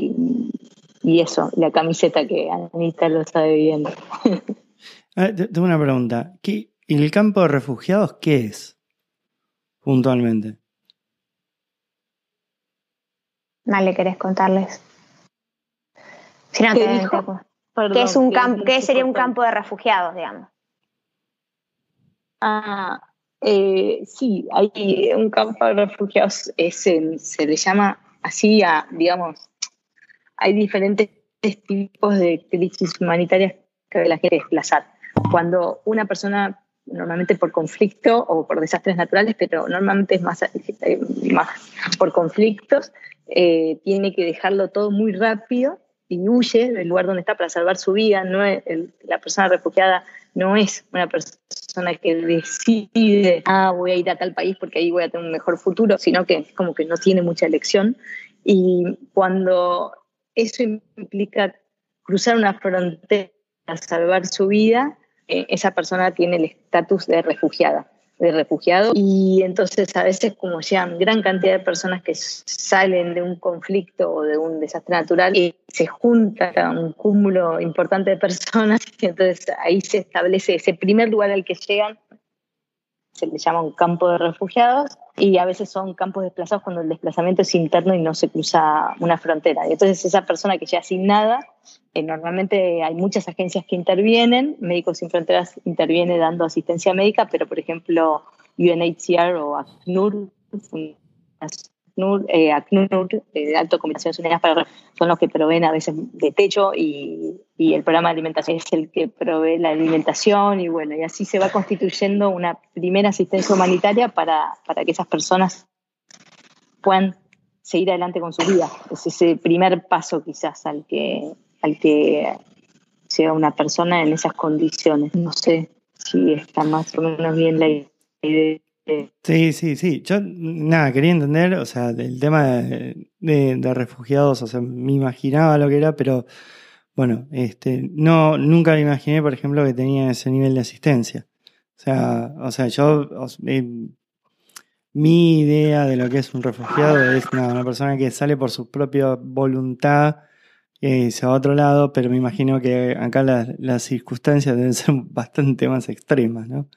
y, eso, la camiseta que Anita lo sabe bien. tengo una pregunta. ¿En el campo de refugiados qué es? Puntualmente? Vale, ¿querés contarles? Si no, te, ¿Qué, es un campo, ¿qué sería un campo de refugiados, digamos? Ah, eh, sí, hay un campo de refugiados, se le llama así a, digamos, hay diferentes tipos de crisis humanitarias que la gente desplazar. Cuando una persona, normalmente por conflicto o por desastres naturales, pero normalmente es más, más por conflictos, eh, tiene que dejarlo todo muy rápido y huye del lugar donde está para salvar su vida. No la persona refugiada no es una persona que decide, ah, voy a ir a tal país porque ahí voy a tener un mejor futuro, sino que es como que no tiene mucha elección. Y cuando eso implica cruzar una frontera salvar su vida, eh, esa persona tiene el estatus de refugiada de refugiado. Y entonces a veces como ya gran cantidad de personas que salen de un conflicto o de un desastre natural y se junta un cúmulo importante de personas y entonces ahí se establece ese primer lugar al que llegan se le llama un campo de refugiados y a veces son campos desplazados cuando el desplazamiento es interno y no se cruza una frontera. Y entonces esa persona que llega sin nada, eh, normalmente hay muchas agencias que intervienen, Médicos Sin Fronteras interviene dando asistencia médica, pero por ejemplo UNHCR o ACNUR, ACNUR, eh, ACNUR eh, Alto Comunicaciones Unidas para son los que proveen a veces de techo y, y, el programa de alimentación es el que provee la alimentación y bueno, y así se va constituyendo una primera asistencia humanitaria para, para que esas personas puedan seguir adelante con su vida. Es ese primer paso quizás al que, al que llega una persona en esas condiciones. No sé si está más o menos bien la idea. Sí, sí, sí. Yo, nada, quería entender, o sea, el tema de, de, refugiados, o sea, me imaginaba lo que era, pero bueno, este, no, nunca me imaginé, por ejemplo, que tenía ese nivel de asistencia. O sea, o sea, yo, eh, mi idea de lo que es un refugiado es una persona que sale por su propia voluntad y se va a otro lado, pero me imagino que acá las, las circunstancias deben ser bastante más extremas, ¿no?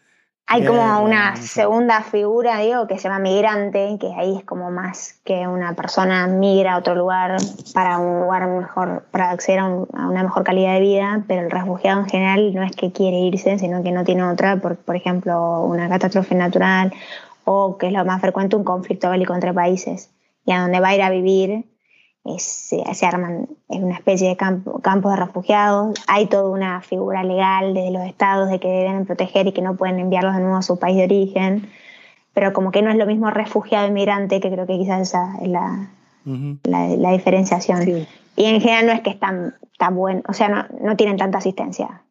Hay como una segunda figura, digo, que se llama migrante, que ahí es como más que una persona migra a otro lugar para un lugar mejor, para acceder a, una mejor calidad de vida, pero el refugiado en general no es que quiere irse, sino que no tiene otra, por, por ejemplo, una catástrofe natural o, que es lo más frecuente, un conflicto bélico entre países, y a donde va a ir a vivir se, arman en una especie de campo, campos de refugiados. Hay toda una figura legal desde los estados de que deben proteger y que no pueden enviarlos de nuevo a su país de origen. Pero como que no es lo mismo refugiado inmigrante, que creo que quizás esa es la, la, diferenciación. Y en general no es que están tan bueno, o sea, no, no tienen tanta asistencia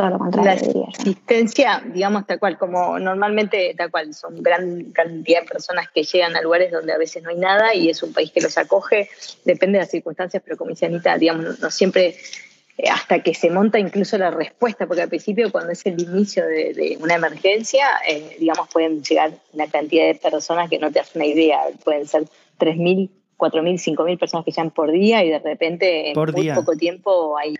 todo lo contrario. La asistencia, digamos, tal cual, como normalmente, tal cual, son gran cantidad de personas que llegan a lugares donde a veces no hay nada y es un país que los acoge, depende de las circunstancias, pero como dice Anita, digamos, no, siempre eh, hasta que se monta incluso la respuesta, porque al principio cuando es el inicio de, una emergencia, eh, digamos, pueden llegar una cantidad de personas que no te das una idea, pueden ser 3.000, 4.000, 5.000 personas que llegan por día y de repente en muy poco tiempo hay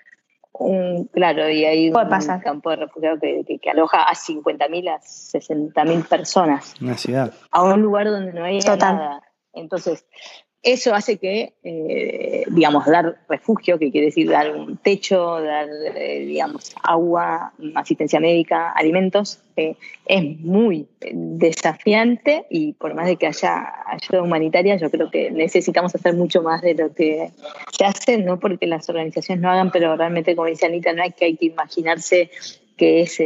claro, y hay un campo de refugiados que, aloja a 50.000 a 60.000 personas. Una ciudad. A un lugar donde no hay nada. Entonces, eso hace que, eh, digamos, dar refugio, que quiere decir dar un techo, dar, eh, digamos, agua, asistencia médica, alimentos, eh, es muy desafiante y por más de que haya ayuda humanitaria, yo creo que necesitamos hacer mucho más de lo que se hace, no porque las organizaciones no hagan, pero realmente, como dice Anita, no hay que, hay que imaginarse que es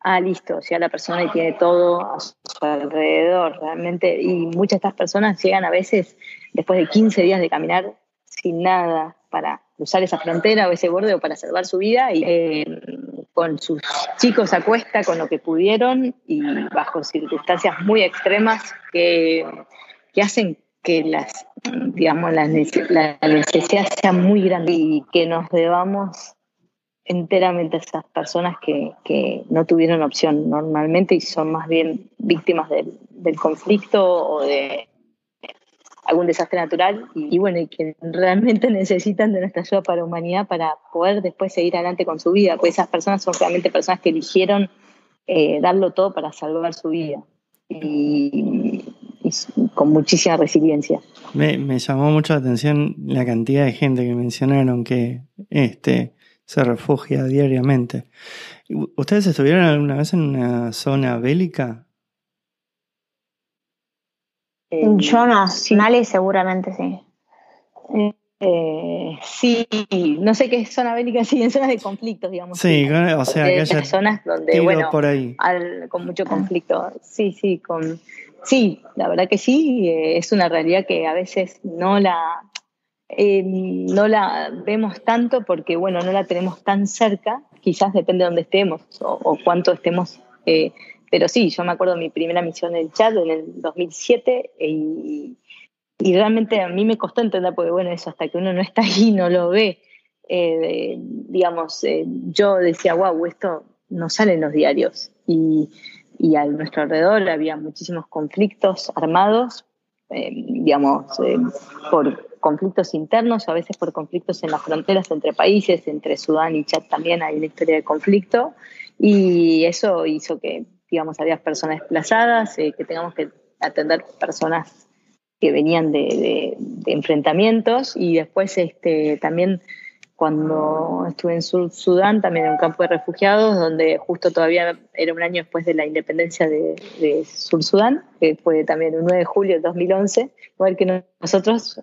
ah, listo, ya la persona tiene todo a su alrededor, realmente, y muchas de estas personas llegan a veces después de 15 días de caminar sin nada para cruzar esa frontera o ese borde o para salvar su vida y eh, con sus chicos a cuesta con lo que pudieron y bajo circunstancias muy extremas que, que hacen que las digamos la, necesidad sea muy grande y que nos debamos enteramente a esas personas que, que, no tuvieron opción normalmente y son más bien víctimas del, del conflicto o de algún desastre natural y, bueno, y que realmente necesitan de nuestra ayuda para humanidad para poder después seguir adelante con su vida, pues esas personas son realmente personas que eligieron eh, darlo todo para salvar su vida. Y, con muchísima resiliencia. Me, llamó mucho la atención la cantidad de gente que mencionaron que este, se refugia diariamente. ¿Ustedes estuvieron alguna vez en una zona bélica? Eh, Yo no, sí. Mali seguramente sí. Eh, sí, no sé qué es zona bélica, sí, en zonas de conflictos, digamos. Sí, o sea, que haya zonas donde, bueno, por ahí. con mucho conflicto. Sí, sí, con, sí, la verdad que sí, eh, es una realidad que a veces no la, eh, no la vemos tanto porque, bueno, no la tenemos tan cerca, quizás depende de dónde estemos o, cuánto estemos pero sí, yo me acuerdo de mi primera misión en el chat en el 2007 y, y, realmente a mí me costó entender, porque bueno, eso hasta que uno no está ahí no lo ve. Eh, digamos, eh, yo decía, wow, esto no sale en los diarios. Y, y a nuestro alrededor había muchísimos conflictos armados, eh, digamos, por conflictos internos o a veces por conflictos en las fronteras entre países, entre Sudán y Chad también hay una historia de conflicto. Y eso hizo que digamos, había personas desplazadas, eh, que tengamos que atender personas que venían de, enfrentamientos y después este, también cuando estuve en Sur Sudán, también en un campo de refugiados, donde justo todavía era un año después de la independencia de, Sur Sudán, que fue también el 9 de julio de 2011, igual que nosotros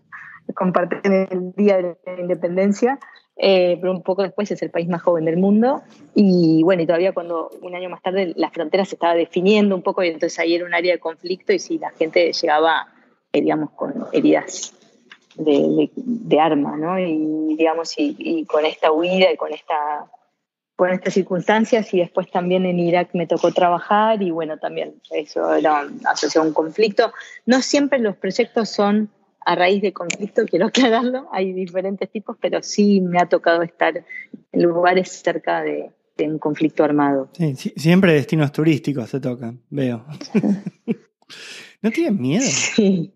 comparten el Día de la Independencia, eh, pero un poco después es el país más joven del mundo. Y bueno, y todavía cuando un año más tarde la frontera se estaba definiendo un poco y entonces ahí era un área de conflicto y si la gente llegaba, eh, digamos, con heridas de, de, arma, ¿no? Y digamos, y, con esta huida y con esta con estas circunstancias y después también en Irak me tocó trabajar y bueno, también eso era asociado a un conflicto. No siempre los proyectos son a raíz de conflicto, quiero aclararlo, hay diferentes tipos, pero sí me ha tocado estar en lugares cerca de, un conflicto armado. Sí, siempre destinos turísticos se tocan, veo. ¿No tienen miedo? Sí.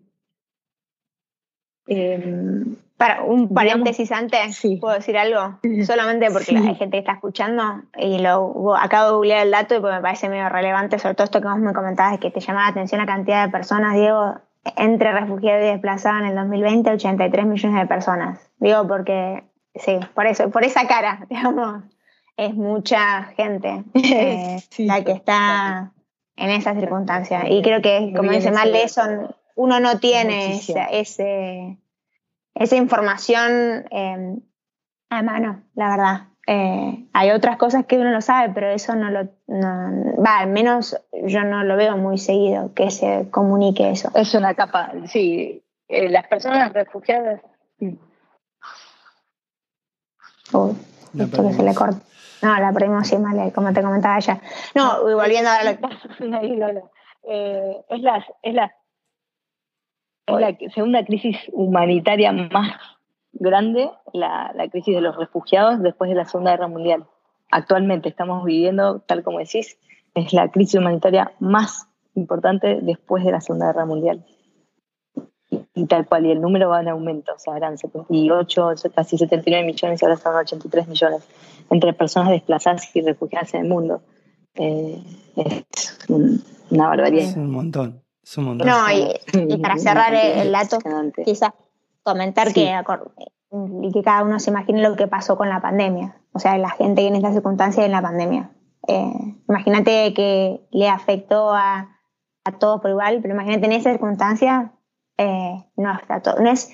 Em, para un paréntesis antes, ¿puedo decir algo? Solamente porque hay gente que está escuchando y lo acabo de googlear el dato y pues me parece medio relevante, sobre todo esto que vos me comentabas, que te llamaba la atención la cantidad de personas, Diego, entre refugiados y desplazados en el 2020, 83 millones de personas. Digo porque, sí, por eso, por esa cara, digamos, es mucha gente eh, la que está en esa circunstancia. Y creo que, como dice Mal, eso uno no tiene ese, esa información eh, a mano, la verdad. Eh, hay otras cosas que uno lo sabe, pero eso no lo. va, al menos yo no lo veo muy seguido que se comunique eso. Es una capa, sí. Eh, las personas refugiadas. Uy, esto que se le corta. No, la perdimos sí, mal, como te comentaba ella. No, volviendo a lo que. Eh, es, la, es, la, es la segunda crisis humanitaria más grande la, crisis de los refugiados después de la Segunda Guerra Mundial. Actualmente estamos viviendo, tal como decís, es la crisis humanitaria más importante después de la Segunda Guerra Mundial. Y, tal cual, y el número va en aumento, o sea, eran 78, casi 79 millones y ahora son 83 millones entre personas desplazadas y refugiadas en el mundo. Eh, es una barbaridad. Es un montón. Es un montón. No, y, para cerrar el dato, quizás comentar que, y que cada uno se imagine lo que pasó con la pandemia, o sea, la gente en esta circunstancia en la pandemia. Eh, imagínate que le afectó a, a, todos por igual, pero imagínate en esa circunstancia, eh, no, todo, no es,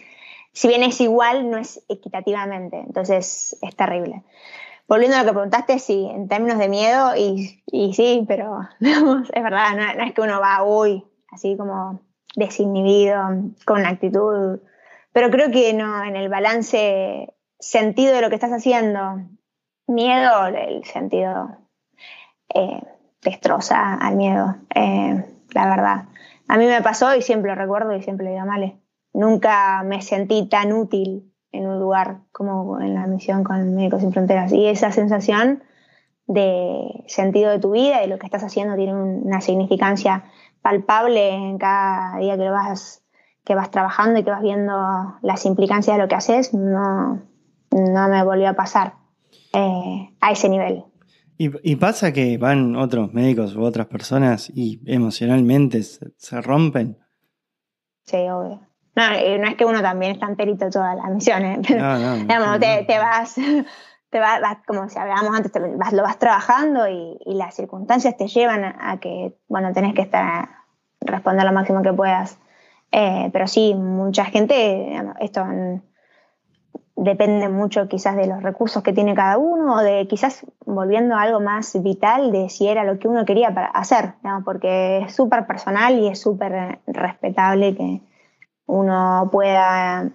si bien es igual, no es equitativamente, entonces es terrible. Volviendo a lo que preguntaste, sí, en términos de miedo, y, y sí, pero es verdad, no, no, es que uno va hoy así como desinhibido, con una actitud pero creo que no, en el balance sentido de lo que estás haciendo, miedo, el sentido eh, destroza al miedo, eh, la verdad. A mí me pasó y siempre lo recuerdo y siempre le digo, Male, nunca me sentí tan útil en un lugar como en la misión con Médicos Sin Fronteras. Y esa sensación de sentido de tu vida y lo que estás haciendo tiene una significancia palpable en cada día que lo vas que vas trabajando y que vas viendo las implicancias de lo que haces, no, no me volvió a pasar eh, a ese nivel. Y, pasa que van otros médicos u otras personas y emocionalmente se, rompen. Sí, obvio. No, no es que uno también está enterito todas las misiones. No, no, digamos, te, te, vas, te vas, como si hablábamos antes, vas, lo vas trabajando y, y, las circunstancias te llevan a, que, bueno, tenés que estar, responder lo máximo que puedas. Eh, pero sí, mucha gente, esto depende mucho quizás de los recursos que tiene cada uno o de quizás volviendo a algo más vital de si era lo que uno quería para hacer, porque es súper personal y es súper respetable que uno pueda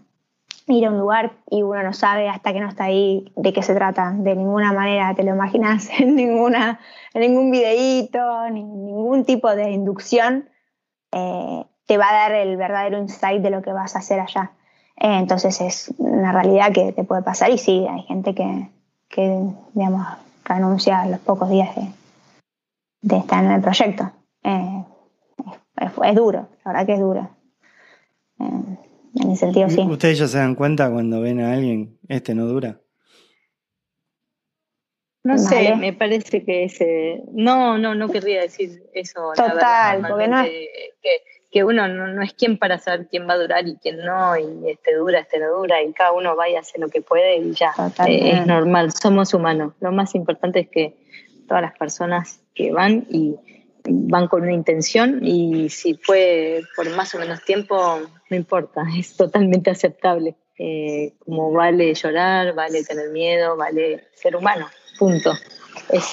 ir a un lugar y uno no sabe hasta que no está ahí de qué se trata. De ninguna manera te lo imaginas en, ninguna, en ningún videíto, ni ningún tipo de inducción eh, te va a dar el verdadero insight de lo que vas a hacer allá. Eh, entonces es una realidad que te puede pasar y sí, hay gente que, que digamos, renuncia a los pocos días de, estar en el proyecto. Eh, es, duro, la verdad que es duro. Eh, en ese sentido, sí. ¿Ustedes ya se dan cuenta cuando ven a alguien, este no dura? No sé, me parece que ese. No, no, no querría decir eso. Total, porque no. Que, que uno no, es quien para saber quién va a durar y quién no, y este dura, este no dura, y cada uno vaya a hacer lo que puede y ya. Eh, es normal, somos humanos. Lo más importante es que todas las personas que van y van con una intención y si fue por más o menos tiempo, no importa, es totalmente aceptable. Eh, como vale llorar, vale tener miedo, vale ser humano, punto.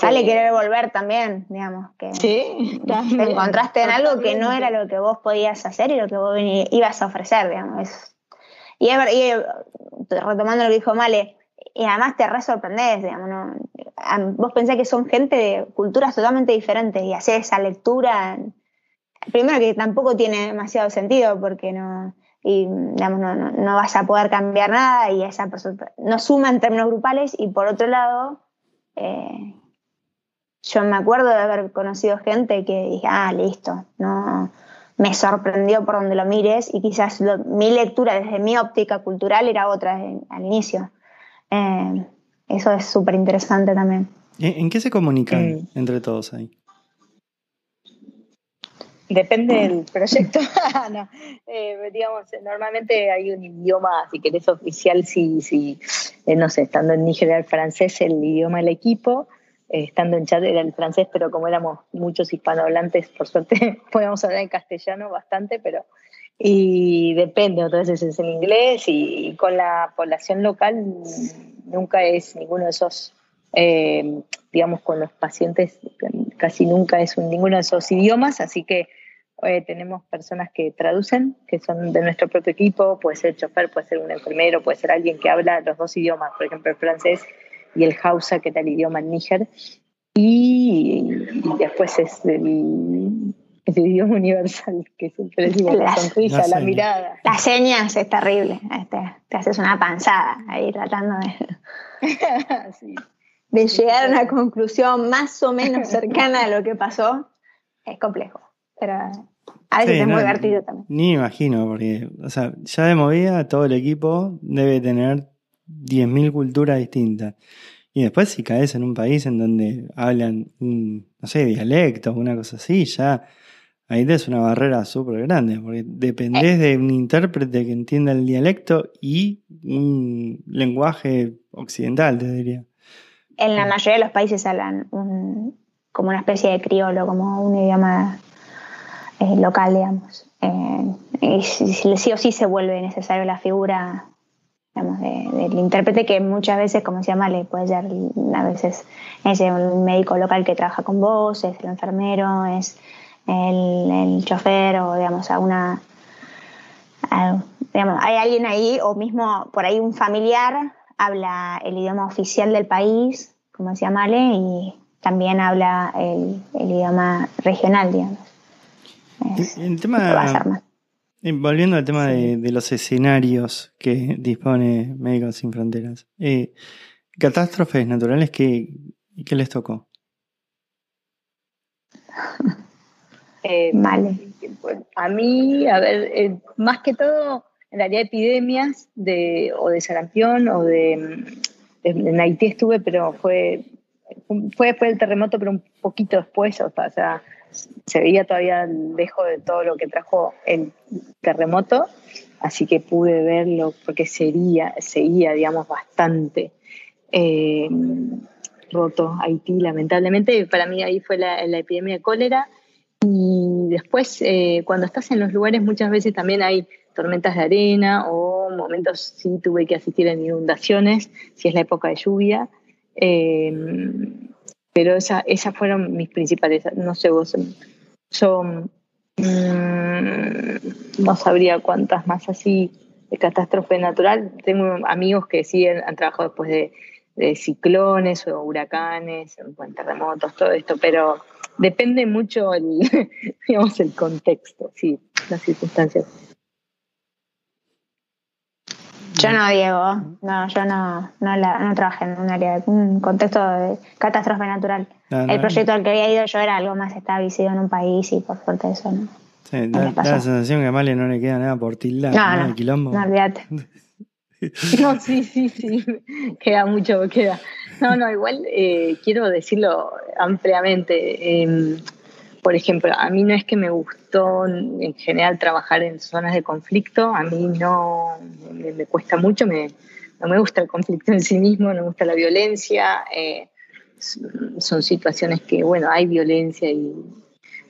Vale querer volver también, digamos, que sí, te encontraste en algo que no era lo que vos podías hacer y lo que vos ibas a ofrecer, digamos. Y, y, retomando lo que dijo Male, y además te re sorprendés, digamos, ¿no? vos pensás que son gente de culturas totalmente diferentes y hacer esa lectura, primero que tampoco tiene demasiado sentido porque no, y, digamos, no, no, vas a poder cambiar nada y esa persona no suma en términos grupales y por otro lado, eh, yo me acuerdo de haber conocido gente que dije, ah, listo, no me sorprendió por donde lo mires y quizás mi lectura desde mi óptica cultural era otra al inicio. Eh, eso es súper interesante también. ¿En qué se comunican eh, entre todos ahí? Depende del proyecto. no, eh, digamos, normalmente hay un idioma, si querés, oficial, si, si no sé, estando en Níger el francés, el idioma del equipo, estando en Chad era el francés, pero como éramos muchos hispanohablantes, por suerte podíamos hablar en castellano bastante, pero y depende, otras veces es en inglés y, con la población local nunca es ninguno de esos, eh, digamos, con los pacientes casi nunca es un, ninguno de esos idiomas, así que eh, tenemos personas que traducen, que son de nuestro propio equipo, puede ser chofer, puede ser un enfermero, puede ser alguien que habla los dos idiomas, por ejemplo el francés y el hausa, que era el idioma en Níger, y, después es el el idioma universal, que siempre decimos la, sonrisa, la, mirada. Las señas es terrible. Este, te haces una panzada ahí tratando de, de llegar a una conclusión más o menos cercana a lo que pasó. Es complejo. Pero a veces es muy divertido también. Ni imagino, porque, o sea, ya de movida todo el equipo debe tener 10.000 culturas distintas. Y después si caes en un país en donde hablan un, no sé, dialecto, una cosa así, ya ahí es una barrera súper grande, porque dependés de un intérprete que entienda el dialecto y un lenguaje occidental, te diría. En la mayoría de los países hablan como una especie de criollo, como un idioma eh, local, digamos. Eh, y sí o sí se vuelve necesario la figura digamos, del intérprete que muchas veces, como se llama, le puede ser a veces es el médico local que trabaja con vos, es el enfermero, es el, chofer o, digamos, a una... digamos, hay alguien ahí o mismo por ahí un familiar habla el idioma oficial del país, como decía Male, y también habla el, idioma regional, digamos. el tema, volviendo al tema de, los escenarios que dispone Médicos Sin Fronteras, eh, catástrofes naturales, ¿qué, ¿qué les tocó? Eh, vale. A mí, a ver, eh, más que todo, en realidad epidemias de, o de sarampión o de, En Haití estuve, pero fue, fue después del terremoto, pero un poquito después, o sea, se veía todavía lejos de todo lo que trajo el terremoto, así que pude verlo porque sería, seguía, digamos, bastante eh, roto Haití, lamentablemente. Para mí ahí fue la, epidemia de cólera. Y después, eh, cuando estás en los lugares, muchas veces también hay tormentas de arena o momentos sí tuve que asistir en inundaciones, si es la época de lluvia. Eh, pero esa, esas fueron mis principales, no sé vos, yo mm, no sabría cuántas más así de catástrofe natural. Tengo amigos que sí han trabajado después de, ciclones o huracanes, terremotos, todo esto, pero depende mucho el, digamos, el contexto, sí, las circunstancias. Yo no, Diego. No, yo no, no, no trabajé en un área de un contexto de catástrofe natural. el proyecto al que había ido yo era algo más establecido en un país y por suerte eso no. Sí, da, la sensación que a Male no le queda nada por tildar. No, no, quilombo. no, olvídate. No, sí, sí, sí, queda mucho, queda. No, no, igual eh, quiero decirlo ampliamente. Eh, por ejemplo, a mí no es que me en general trabajar en zonas de conflicto, a mí no me, cuesta mucho, me, no me gusta el conflicto en sí mismo, no me gusta la violencia, eh, son situaciones que, bueno, hay violencia y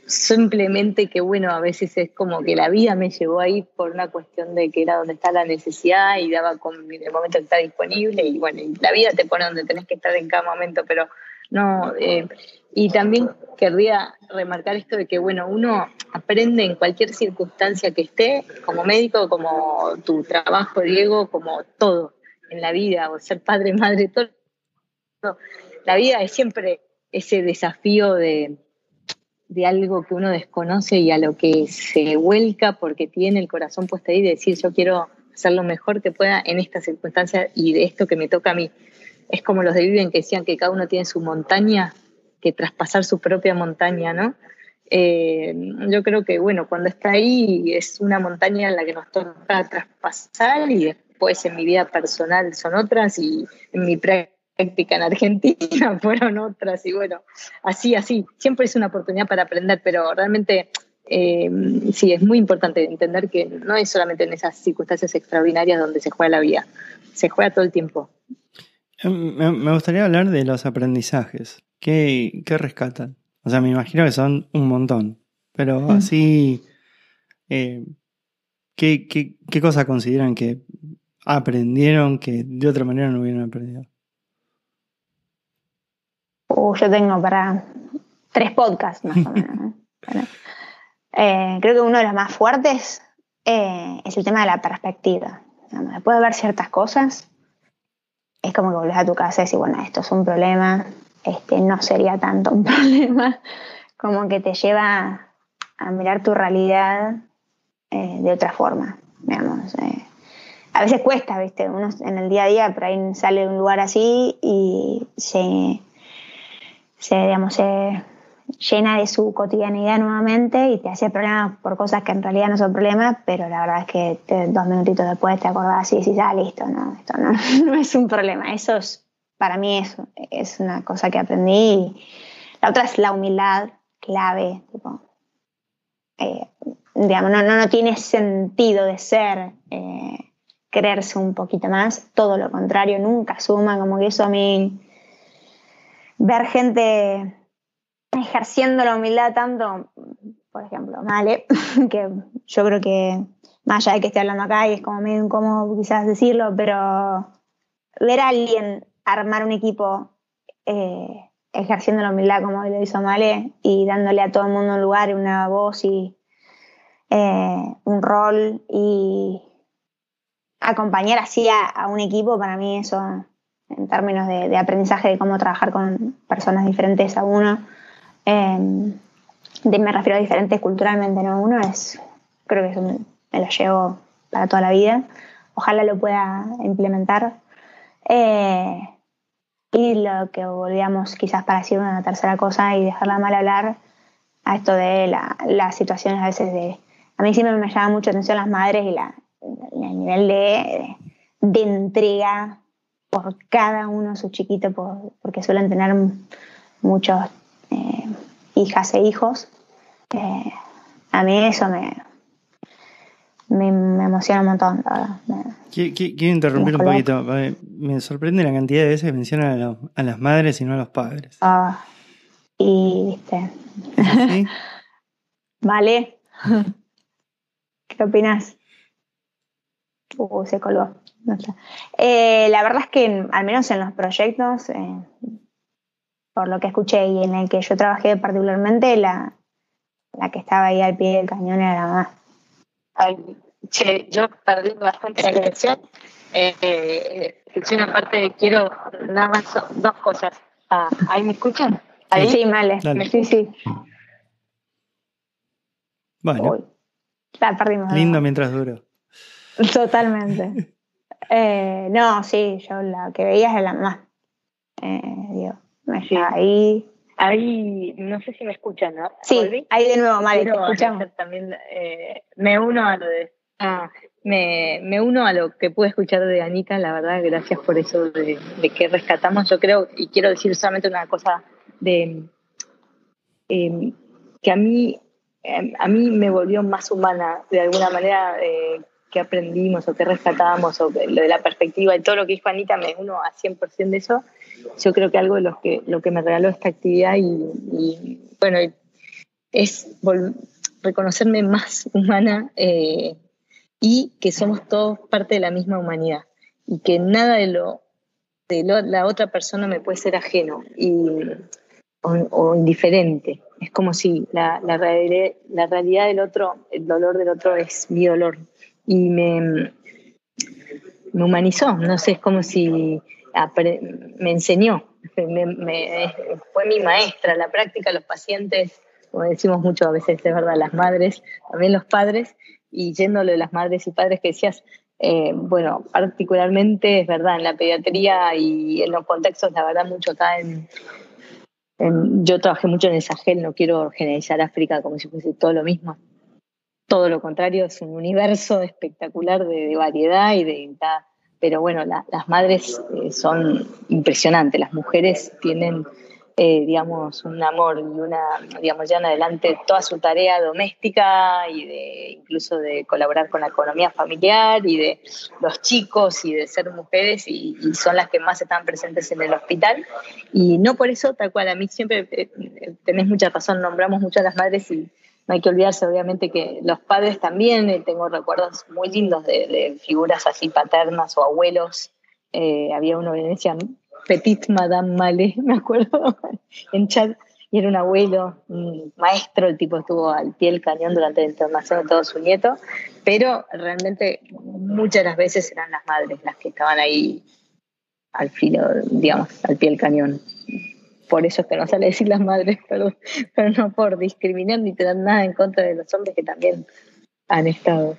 simplemente que, bueno, a veces es como que la vida me llevó ahí por una cuestión de que era donde está la necesidad y daba con el momento que está disponible y, bueno, la vida te pone donde tenés que estar en cada momento, pero no, eh, y también querría remarcar esto de que, bueno, uno aprende en cualquier circunstancia que esté, como médico, como tu trabajo, Diego, como todo en la vida, o ser padre, madre, todo. La vida es siempre ese desafío de, de algo que uno desconoce y a lo que se vuelca porque tiene el corazón puesto ahí de decir yo quiero hacer lo mejor que pueda en esta circunstancia y de esto que me toca a mí es como los de Viven que decían que cada uno tiene su montaña, que traspasar su propia montaña, ¿no? Eh, yo creo que, bueno, cuando está ahí es una montaña en la que nos toca traspasar y después en mi vida personal son otras y en mi práctica en Argentina fueron otras y bueno, así, así, siempre es una oportunidad para aprender, pero realmente eh, sí, es muy importante entender que no es solamente en esas circunstancias extraordinarias donde se juega la vida, se juega todo el tiempo. Me gustaría hablar de los aprendizajes. ¿Qué, rescatan? O sea, me imagino que son un montón. Pero mm. así, eh, ¿qué, qué, cosa consideran que aprendieron que de otra manera no hubieran aprendido? Uh, yo tengo para tres podcasts más o menos. Eh, creo que uno de los más fuertes eh, es el tema de la perspectiva. Después de ver ciertas cosas, es como que volvés a tu casa y decís, bueno, esto es un problema, no sería tanto un problema, como que te lleva a mirar tu realidad eh, de otra forma, digamos. Eh. A veces cuesta, ¿viste? Uno en el día a día por ahí sale de un lugar así y se, digamos, se llena de su cotidianidad nuevamente y te hace problemas por cosas que en realidad no son problemas, pero la verdad es que dos minutitos después te acordás y decís, ah, listo, no, esto no, es un problema. Eso es, para mí es, es una cosa que aprendí. La otra es la humildad clave, tipo, eh, digamos, no, no, tiene sentido de ser eh, creerse un poquito más, todo lo contrario, nunca suma, como que eso a mí, ver gente ejerciendo la humildad tanto, por ejemplo, Male, que yo creo que más allá de que esté hablando acá y es como medio incómodo quizás decirlo, pero ver a alguien armar un equipo eh, ejerciendo la humildad como lo hizo Male y dándole a todo el mundo un lugar una voz y eh, un rol y acompañar así a, un equipo, para mí eso en términos de, de aprendizaje de cómo trabajar con personas diferentes a uno, Em, de, me refiero a diferentes culturalmente, ¿no? Uno es, creo que eso me, lo llevo para toda la vida. Ojalá lo pueda implementar. Eh, y lo que volvíamos quizás para decir una tercera cosa y dejarla mal hablar a esto de las situaciones a veces de... A mí siempre me llama mucho atención las madres y la, el nivel de, de, entrega por cada uno su chiquito, porque suelen tener muchos eh, hijas e hijos. Eh, a mí eso me, me, emociona un montón, Quiero, interrumpir un poquito. Me sorprende la cantidad de veces que mencionan a, las madres y no a los padres. Ah, y viste. vale. ¿Qué opinas? Uh, se colgó. Eh, la verdad es que, al menos en los proyectos, eh, por lo que escuché y en el que yo trabajé particularmente, la, la que estaba ahí al pie del cañón era la mamá. Che, yo perdí bastante la conexión. Eh, eh, una parte, quiero nada más dos cosas. Ah, ¿Ahí me escuchan? ¿Ahí? Sí, vale. Sí, sí. Bueno. La perdimos. Lindo mientras duro. Totalmente. Eh, no, sí, yo la que veía es la más. Eh, digo, me sí. ahí. Ahí, no sé si me escuchan, ¿no? Sí, ahí de nuevo, Mari, te escuchamos. También, eh, me uno a lo de. Ah, me, me, uno a lo que pude escuchar de Anita, la verdad, gracias por eso de, de que rescatamos. Yo creo, y quiero decir solamente una cosa de eh, que a mí, eh, a mí me volvió más humana, de alguna manera, eh, que aprendimos o que rescatamos, o lo de la perspectiva y todo lo que dijo Anita, me uno a 100% de eso. Yo creo que algo de lo que, lo que me regaló esta actividad y, bueno, es reconocerme más humana y que somos todos parte de la misma humanidad y que nada de lo de la otra persona me puede ser ajeno. Y o, indiferente. Es como si la, la, la, realidad del otro, el dolor del otro es mi dolor. Y me, me humanizó, no sé, es como si me enseñó, me, fue mi maestra, la práctica, los pacientes, como decimos mucho a veces, es verdad, las madres, también los padres, y yéndolo de las madres y padres que decías, eh, bueno, particularmente es verdad, en la pediatría y en los contextos, la verdad, mucho acá en, yo trabajé mucho en el Sahel, no quiero generalizar África como si fuese todo lo mismo. Todo lo contrario, es un universo espectacular de, variedad y de... Pero bueno, las madres eh, son impresionantes, las mujeres tienen eh, digamos, un amor y una, digamos, ya en adelante toda su tarea doméstica y de incluso de colaborar con la economía familiar y de los chicos y de ser mujeres y, son las que más están presentes en el hospital. Y no por eso, tal cual, a mí siempre eh, tenés mucha razón, nombramos mucho a las madres y no hay que olvidarse obviamente que los padres también, eh, tengo recuerdos muy lindos de, figuras así paternas o abuelos. había uno en Venecia Petit Madame Malé, me acuerdo, en chat, y era un abuelo, un maestro, el tipo estuvo al pie del cañón durante la internación de todo su nieto, pero realmente muchas de las veces eran las madres las que estaban ahí al filo, digamos, al pie del cañón. Por eso es que no sale decir las madres, pero, pero no por discriminar ni tener nada en contra de los hombres que también han estado.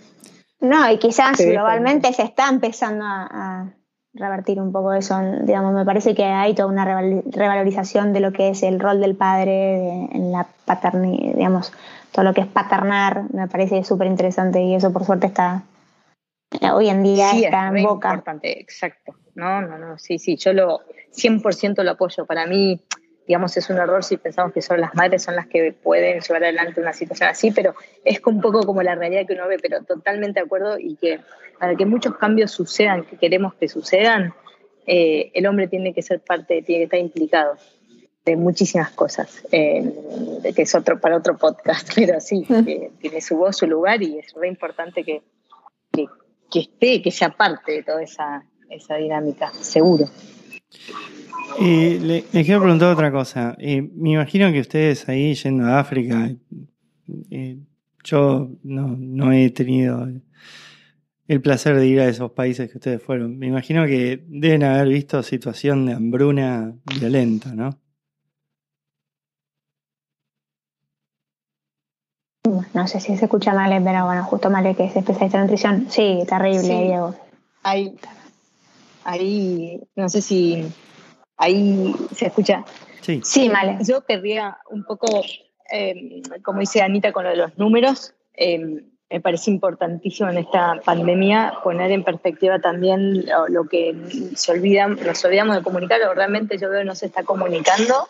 No, y quizás globalmente se está empezando a, revertir un poco eso. Digamos, me parece que hay toda una revalorización de lo que es el rol del padre en la paternidad, digamos, todo lo que es paternar, me parece súper interesante y eso por suerte está, hoy en día está en boca. Importante, exacto. No, no, no, sí, sí, yo lo 100% lo apoyo. Para mí, digamos, es un error si pensamos que son las madres son las que pueden llevar adelante una situación así, pero es un poco como la realidad que uno ve, pero totalmente de acuerdo y que para que muchos cambios sucedan, que queremos que sucedan, eh, el hombre tiene que ser parte, tiene que estar implicado de muchísimas cosas, eh, que es otro para otro podcast, pero sí, tiene su voz, su lugar y es re importante que, que, esté, que sea parte de toda esa, esa dinámica, seguro. Y le, quiero preguntar otra cosa. me imagino que ustedes ahí yendo a África, yo no, no he tenido el placer de ir a esos países que ustedes fueron. Me imagino que deben haber visto situación de hambruna violenta, ¿no? No sé si se escucha mal, pero bueno, justo mal que es especialista en nutrición. Sí, terrible, Diego. Ahí, ahí, no sé si ahí se escucha. Sí, sí Male. Yo querría un poco, eh, como dice Anita con lo de los números, eh, me parece importantísimo en esta pandemia poner en perspectiva también lo, que se olvidan, nos olvidamos de comunicar, o realmente yo veo que no se está comunicando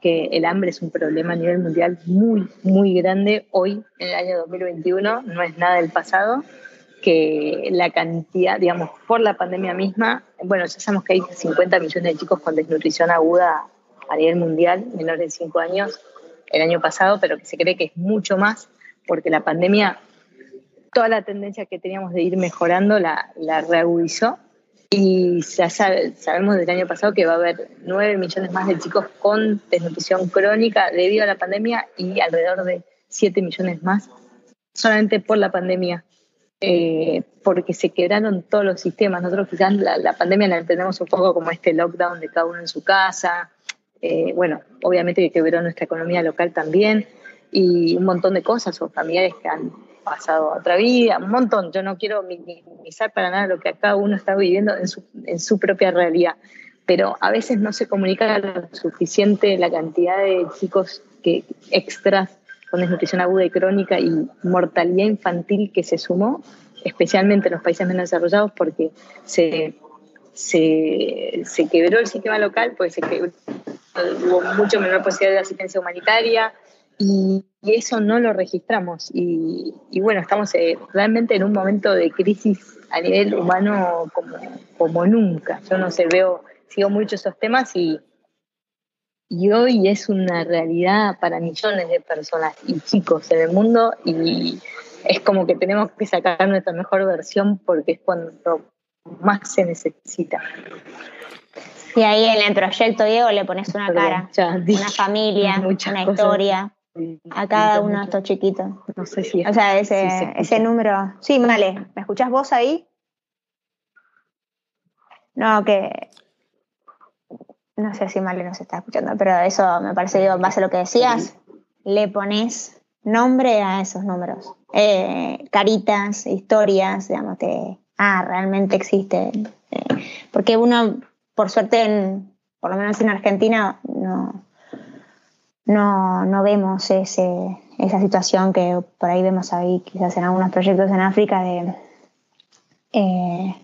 que el hambre es un problema a nivel mundial muy, muy grande hoy, en el año 2021, no es nada del pasado, que la cantidad, digamos, por la pandemia misma, bueno, ya sabemos que hay 50 millones de chicos con desnutrición aguda a nivel mundial, menores de 5 años, el año pasado, pero que se cree que es mucho más, porque la pandemia, toda la tendencia que teníamos de ir mejorando la, la reagudizó. Y ya sabemos del año pasado que va a haber 9 millones más de chicos con desnutrición crónica debido a la pandemia y alrededor de 7 millones más solamente por la pandemia, eh, porque se quebraron todos los sistemas. Nosotros quizás la, pandemia la entendemos un poco como este lockdown de cada uno en su casa. Eh, bueno, obviamente que quebró nuestra economía local también y un montón de cosas o familiares que han pasado otra vida, un montón. Yo no quiero minimizar para nada lo que cada uno está viviendo en su, en su propia realidad, pero a veces no se comunica lo suficiente la cantidad de chicos que extras con desnutrición aguda y crónica y mortalidad infantil que se sumó, especialmente en los países menos desarrollados, porque se, se, se quebró el sistema local, pues hubo mucho menor posibilidad de asistencia humanitaria, y, eso no lo registramos. Y, bueno, estamos eh, realmente en un momento de crisis a nivel humano como, como nunca. Yo no sé, veo, sigo mucho esos temas y, y hoy es una realidad para millones de personas y chicos en el mundo y es como que tenemos que sacar nuestra mejor versión porque es cuando más se necesita. Y ahí en el proyecto, Diego, le pones una cara, una familia, una historia a cada uno de estos chiquitos. No sé si. O sea, ese, ese número. Sí, vale. ¿Me escuchás vos ahí? No, que. No sé si Male nos está escuchando, pero eso me parece, digo, en base a lo que decías, le pones nombre a esos números. Eh, caritas, historias, digamos, que. Ah, realmente existe. Eh, porque uno, por suerte, en, por lo menos en Argentina, no no, no vemos ese, esa situación que por ahí vemos ahí quizás en algunos proyectos en África de eh,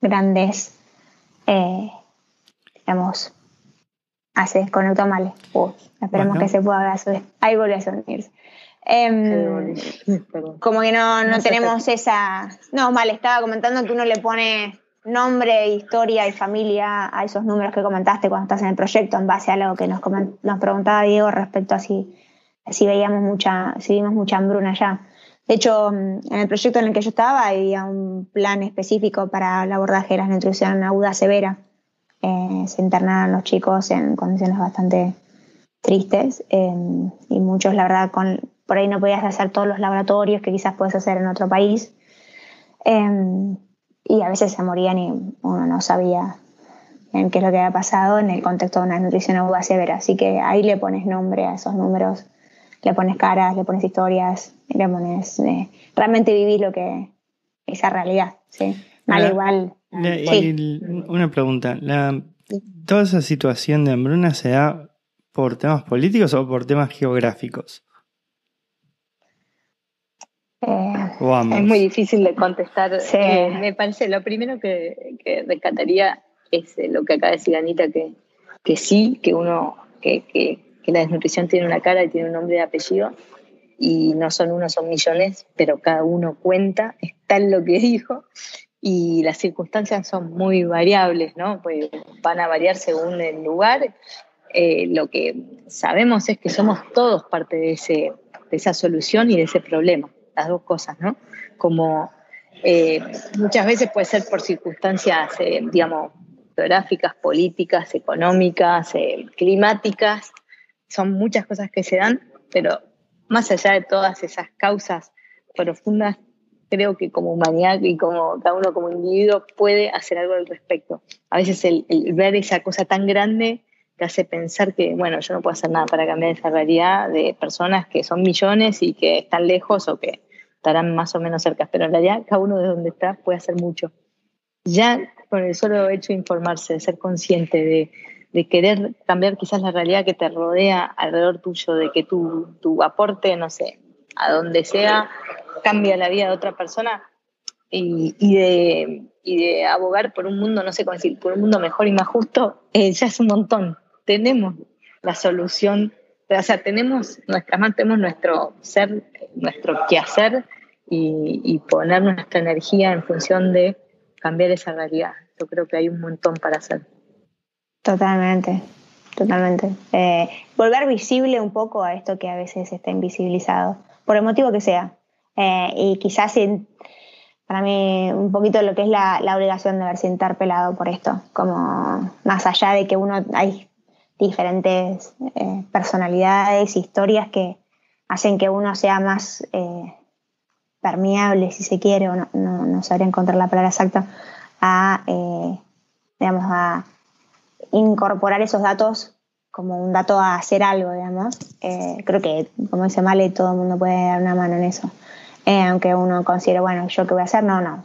grandes, eh, digamos, hace con automales. Uh, esperemos que se pueda hacer. Ahí volvió a sonirse. Em, como que no, no, tenemos esa... No, mal, estaba comentando que uno le pone nombre, historia y familia a esos números que comentaste cuando estás en el proyecto en base a lo que nos, nos preguntaba Diego respecto a si, si veíamos mucha, si vimos mucha hambruna allá. De hecho, mm, en el proyecto en el que yo estaba había un plan específico para el abordaje de la nutrición aguda severa. Eh, se internaron los chicos en condiciones bastante tristes em, y muchos, la verdad, con, por ahí no podías hacer todos los laboratorios que quizás puedes hacer en otro país. Em, y a veces se morían y uno no sabía en qué es lo que había pasado en el contexto de una nutrición aguda severa. Así que ahí le pones nombre a esos números, le pones caras, le pones historias, le pones... Eh, realmente vivir lo que... esa realidad, ¿sí? Al igual... Una pregunta, la, ¿toda esa situación de hambruna se da por temas políticos o por temas geográficos? es muy difícil de contestar. Eh, me parece, lo primero que, que rescataría es eh, lo que acaba de decir Anita, que, que sí, que uno, que, que, la desnutrición tiene una cara y tiene un nombre y apellido, y no son uno, son millones, pero cada uno cuenta, está en lo que dijo, y las circunstancias son muy variables, ¿no? Pues van a variar según el lugar. Eh, lo que sabemos es que somos todos parte de, ese, de esa solución y de ese problema las dos cosas, ¿no? Como eh, muchas veces puede ser por circunstancias, eh, digamos, geográficas, políticas, económicas, eh, climáticas, son muchas cosas que se dan, pero más allá de todas esas causas profundas, creo que como humanidad y como cada uno como individuo puede hacer algo al respecto. A veces el ver esa cosa tan grande te hace pensar que, bueno, yo no puedo hacer nada para cambiar esa realidad de personas que son millones y que están lejos o que estarán más o menos cerca, pero en realidad cada uno de donde está puede hacer mucho. Ya con el solo hecho de informarse, de ser consciente, de, de querer cambiar quizás la realidad que te rodea alrededor tuyo, de que tu, tu aporte, no sé, a donde sea, cambia la vida de otra persona y, de, abogar por un mundo, no sé cómo decir, por un mundo mejor y más justo, eh, ya es un montón tenemos la solución. O sea, tenemos nuestras manos, tenemos nuestro ser, nuestro quehacer y, y poner nuestra energía en función de cambiar esa realidad. Yo creo que hay un montón para hacer. Totalmente, totalmente. Eh, volver visible un poco a esto que a veces está invisibilizado, por el motivo que sea. Eh, y quizás para mí un poquito lo que es la, obligación de verse interpelado por esto, como más allá de que uno hay diferentes eh, personalidades, historias que hacen que uno sea más permeable, si se quiere, o no, no, no sabría encontrar la palabra exacta, a, digamos, a incorporar esos datos como un dato a hacer algo, digamos. Eh, creo que, como dice Male, todo el mundo puede dar una mano en eso. Eh, aunque uno considere, bueno, ¿yo qué voy a hacer? No, no,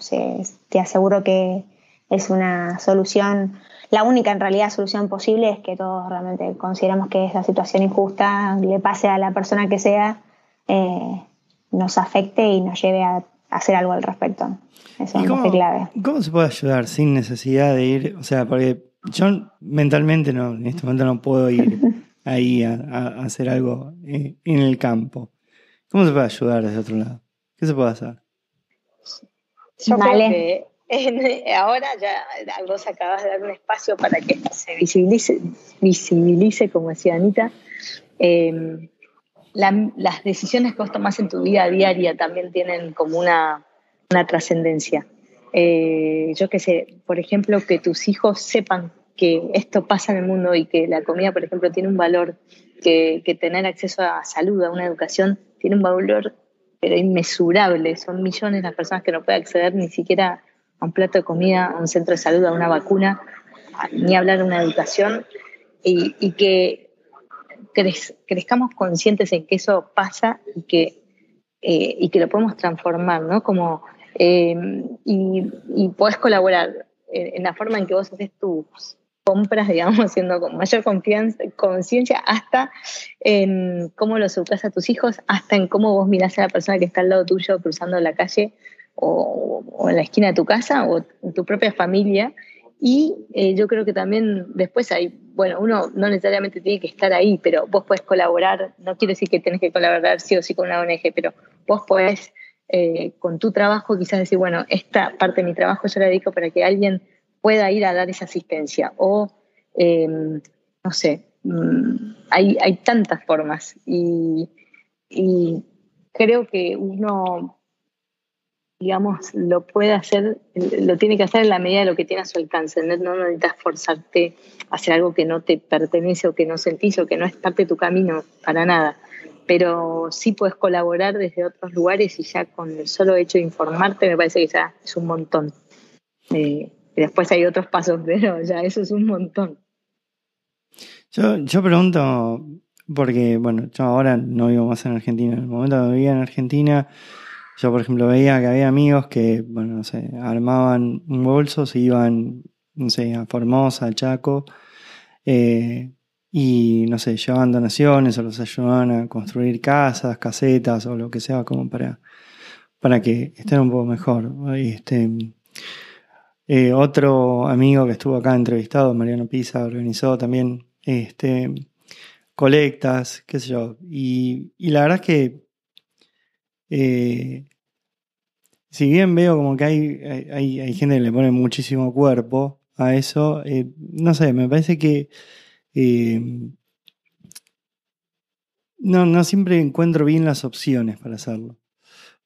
te aseguro que es una solución, la única en realidad solución posible es que todos realmente consideramos que esa situación injusta le pase a la persona que sea, eh, nos afecte y nos lleve a hacer algo al respecto. Eso es clave. ¿Cómo se puede ayudar sin necesidad de ir? O sea, porque yo mentalmente no, en este momento no puedo ir ahí a, hacer algo eh, en el campo. ¿Cómo se puede ayudar desde otro lado? ¿Qué se puede hacer? Yo creo que ahora ya vos acabas de dar un espacio para que se visibilice, visibilice como decía Anita. Em, las decisiones que vos tomás en tu vida diaria también tienen como una, una trascendencia. Eh, yo qué sé, por ejemplo, que tus hijos sepan que esto pasa en el mundo y que la comida, por ejemplo, tiene un valor, que, tener acceso a salud, a una educación, tiene un valor pero inmesurable. Son millones las personas que no pueden acceder ni siquiera a un plato de comida, a un centro de salud, a una vacuna, ni hablar de una educación, y, que crezcamos conscientes en que eso pasa y que, eh, y que lo podemos transformar, ¿no? Como Em, y, y podés colaborar en, la forma en que vos haces tus compras, digamos, haciendo con mayor conciencia, hasta en cómo los educas a tus hijos, hasta en cómo vos mirás a la persona que está al lado tuyo cruzando la calle o, en la esquina de tu casa o en tu propia familia. Y eh, yo creo que también después hay, bueno, uno no necesariamente tiene que estar ahí, pero vos podés colaborar, no quiero decir que tenés que colaborar sí o sí con una ONG, pero vos podés eh, con tu trabajo quizás decir, bueno, esta parte de mi trabajo yo la dedico para que alguien pueda ir a dar esa asistencia. O, em, no sé, mm, hay, hay, tantas formas y, creo que uno, digamos, lo puede hacer, lo tiene que hacer en la medida de lo que tiene a su alcance. No, no necesitas forzarte a hacer algo que no te pertenece o que no sentís o que no es parte de tu camino, para nada pero sí puedes colaborar desde otros lugares y ya con el solo hecho de informarte me parece que ya es un montón. Eh, después hay otros pasos, pero ya eso es un montón. Yo, yo pregunto, porque bueno, yo ahora no vivo más en Argentina, en el momento que vivía en Argentina, yo por ejemplo veía que había amigos que, bueno, no sé, armaban un bolso, se iban, no sé, a Formosa, a Chaco, eh, y no sé, llevaban donaciones o los ayudaban a construir casas, casetas o lo que sea como para, para que estén un poco mejor. Este, eh, otro amigo que estuvo acá entrevistado, Mariano Pisa, organizó también este, colectas, qué sé yo. Y, la verdad es que eh, si bien veo como que hay, hay, hay, gente que le pone muchísimo cuerpo a eso, eh, no sé, me parece que no, no siempre encuentro bien las opciones para hacerlo.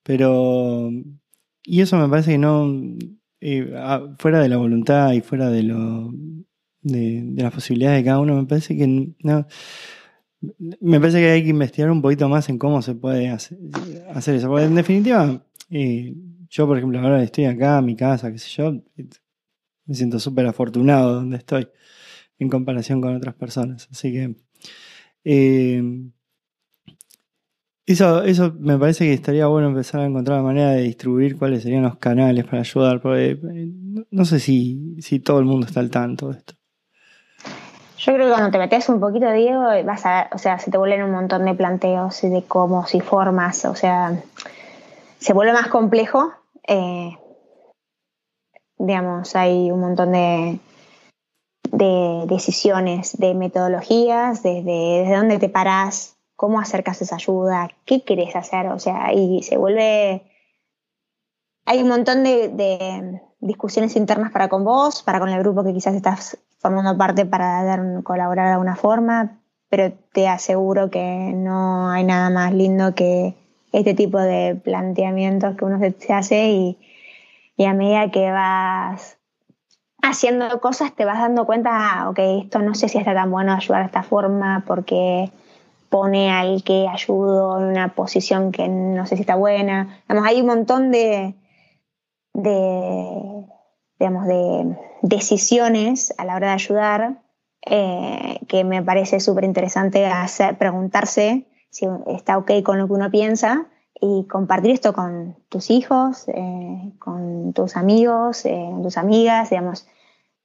Pero. Y eso me parece que no. Eh, fuera de la voluntad y fuera de lo. De, las posibilidades de cada uno, me parece que no. Me parece que hay que investigar un poquito más en cómo se puede hacer, eso. Porque en definitiva, yo, por ejemplo, ahora estoy acá, en mi casa, qué sé yo, me siento súper afortunado donde estoy en comparación con otras personas. Así que eh, eso, eso me parece que estaría bueno empezar a encontrar la manera de distribuir cuáles serían los canales para ayudar, porque eh, no sé si, si todo el mundo está al tanto de esto. Yo creo que cuando te metes un poquito, Diego, vas a, o sea, se te vuelven un montón de planteos de cómo, y formas, o sea, se vuelve más complejo. Eh, digamos, hay un montón de, de decisiones, de metodologías, desde, desde dónde te parás, cómo acercas esa ayuda, qué querés hacer, o sea, y se vuelve... Hay un montón de, discusiones internas para con vos, para con el grupo que quizás estás formando parte para dar, colaborar de alguna forma, pero te aseguro que no hay nada más lindo que este tipo de planteamientos que uno se hace y, y a medida que vas haciendo cosas te vas dando cuenta, ah, ok, esto no sé si está tan bueno ayudar de esta forma porque pone al que ayudo en una posición que no sé si está buena. hay un montón de, de, digamos, de decisiones a la hora de ayudar eh, que me parece súper interesante preguntarse si está ok con lo que uno piensa y compartir esto con tus hijos, eh, con tus amigos, eh, tus amigas, digamos,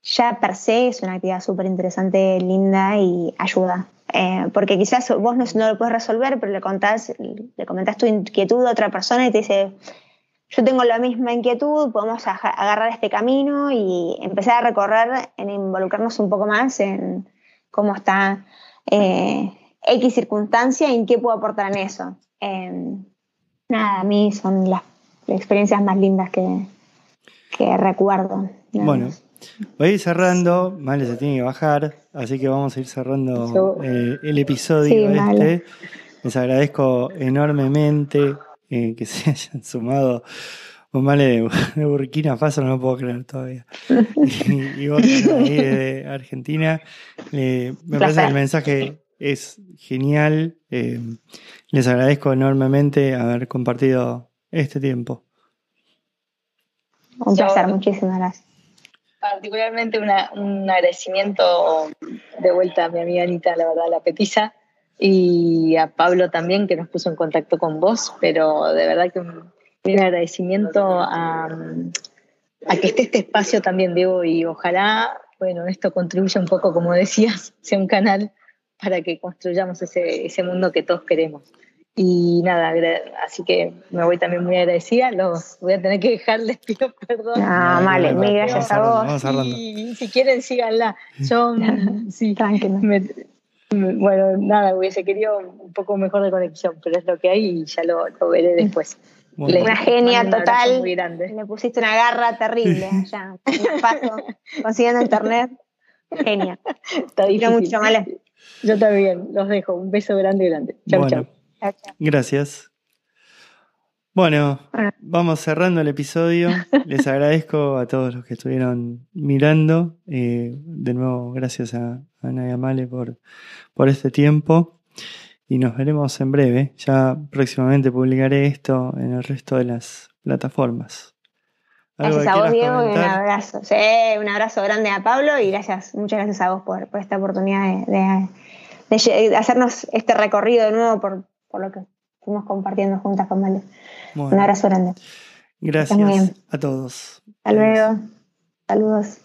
ya per se es una actividad súper interesante, linda y ayuda. Eh, porque quizás vos no, no, lo puedes resolver, pero le contás, le comentás tu inquietud a otra persona y te dice, yo tengo la misma inquietud, podemos agarrar este camino y empezar a recorrer, en involucrarnos un poco más en cómo está X circunstancia y en qué puedo aportar en eso nada, a mí son las experiencias más lindas que, que recuerdo. Bueno, voy a ir cerrando, Male se tiene que bajar, así que vamos a ir cerrando eh, el episodio este. Les agradezco enormemente eh, que se hayan sumado. Un Male de, Burkina Faso, no lo puedo creer todavía. y, vos ahí de Argentina. Eh, me parece que el mensaje es genial. Eh, les agradezco enormemente haber compartido este tiempo. Un placer, muchísimas gracias. Particularmente un agradecimiento de vuelta a mi amiga Anita, la verdad, la petiza, y a Pablo también, que nos puso en contacto con vos, pero de verdad que un, agradecimiento a, a que esté este espacio también, Diego, y ojalá, bueno, esto contribuya un poco, como decías, sea un canal para que construyamos ese, ese mundo que todos queremos. Y nada, así que me voy también muy agradecida. Los voy a tener que dejar, les pido perdón. Ah, vale, mil gracias a vos. Y si quieren, síganla. Yo, sí, bueno, nada, hubiese querido un poco mejor de conexión, pero es lo que hay y ya lo, veré después. una genia total. Muy grande. Le pusiste una garra terrible allá. consiguiendo internet. Genia. Está difícil. mucho, vale. Yo también, los dejo. Un beso grande, grande. Chau, chau. Gracias. Bueno, vamos cerrando el episodio. Les agradezco a todos los que estuvieron mirando. Eh, de nuevo, gracias a Ana y a Male por, por este tiempo. Y nos veremos en breve. Ya próximamente publicaré esto en el resto de las plataformas. Gracias a vos, Diego, y un abrazo. Sí, un abrazo grande a Pablo y gracias, muchas gracias a vos por, esta oportunidad de, hacernos este recorrido de nuevo por, lo que fuimos compartiendo juntas con Mali. un abrazo grande. Gracias a todos. Hasta luego. Saludos.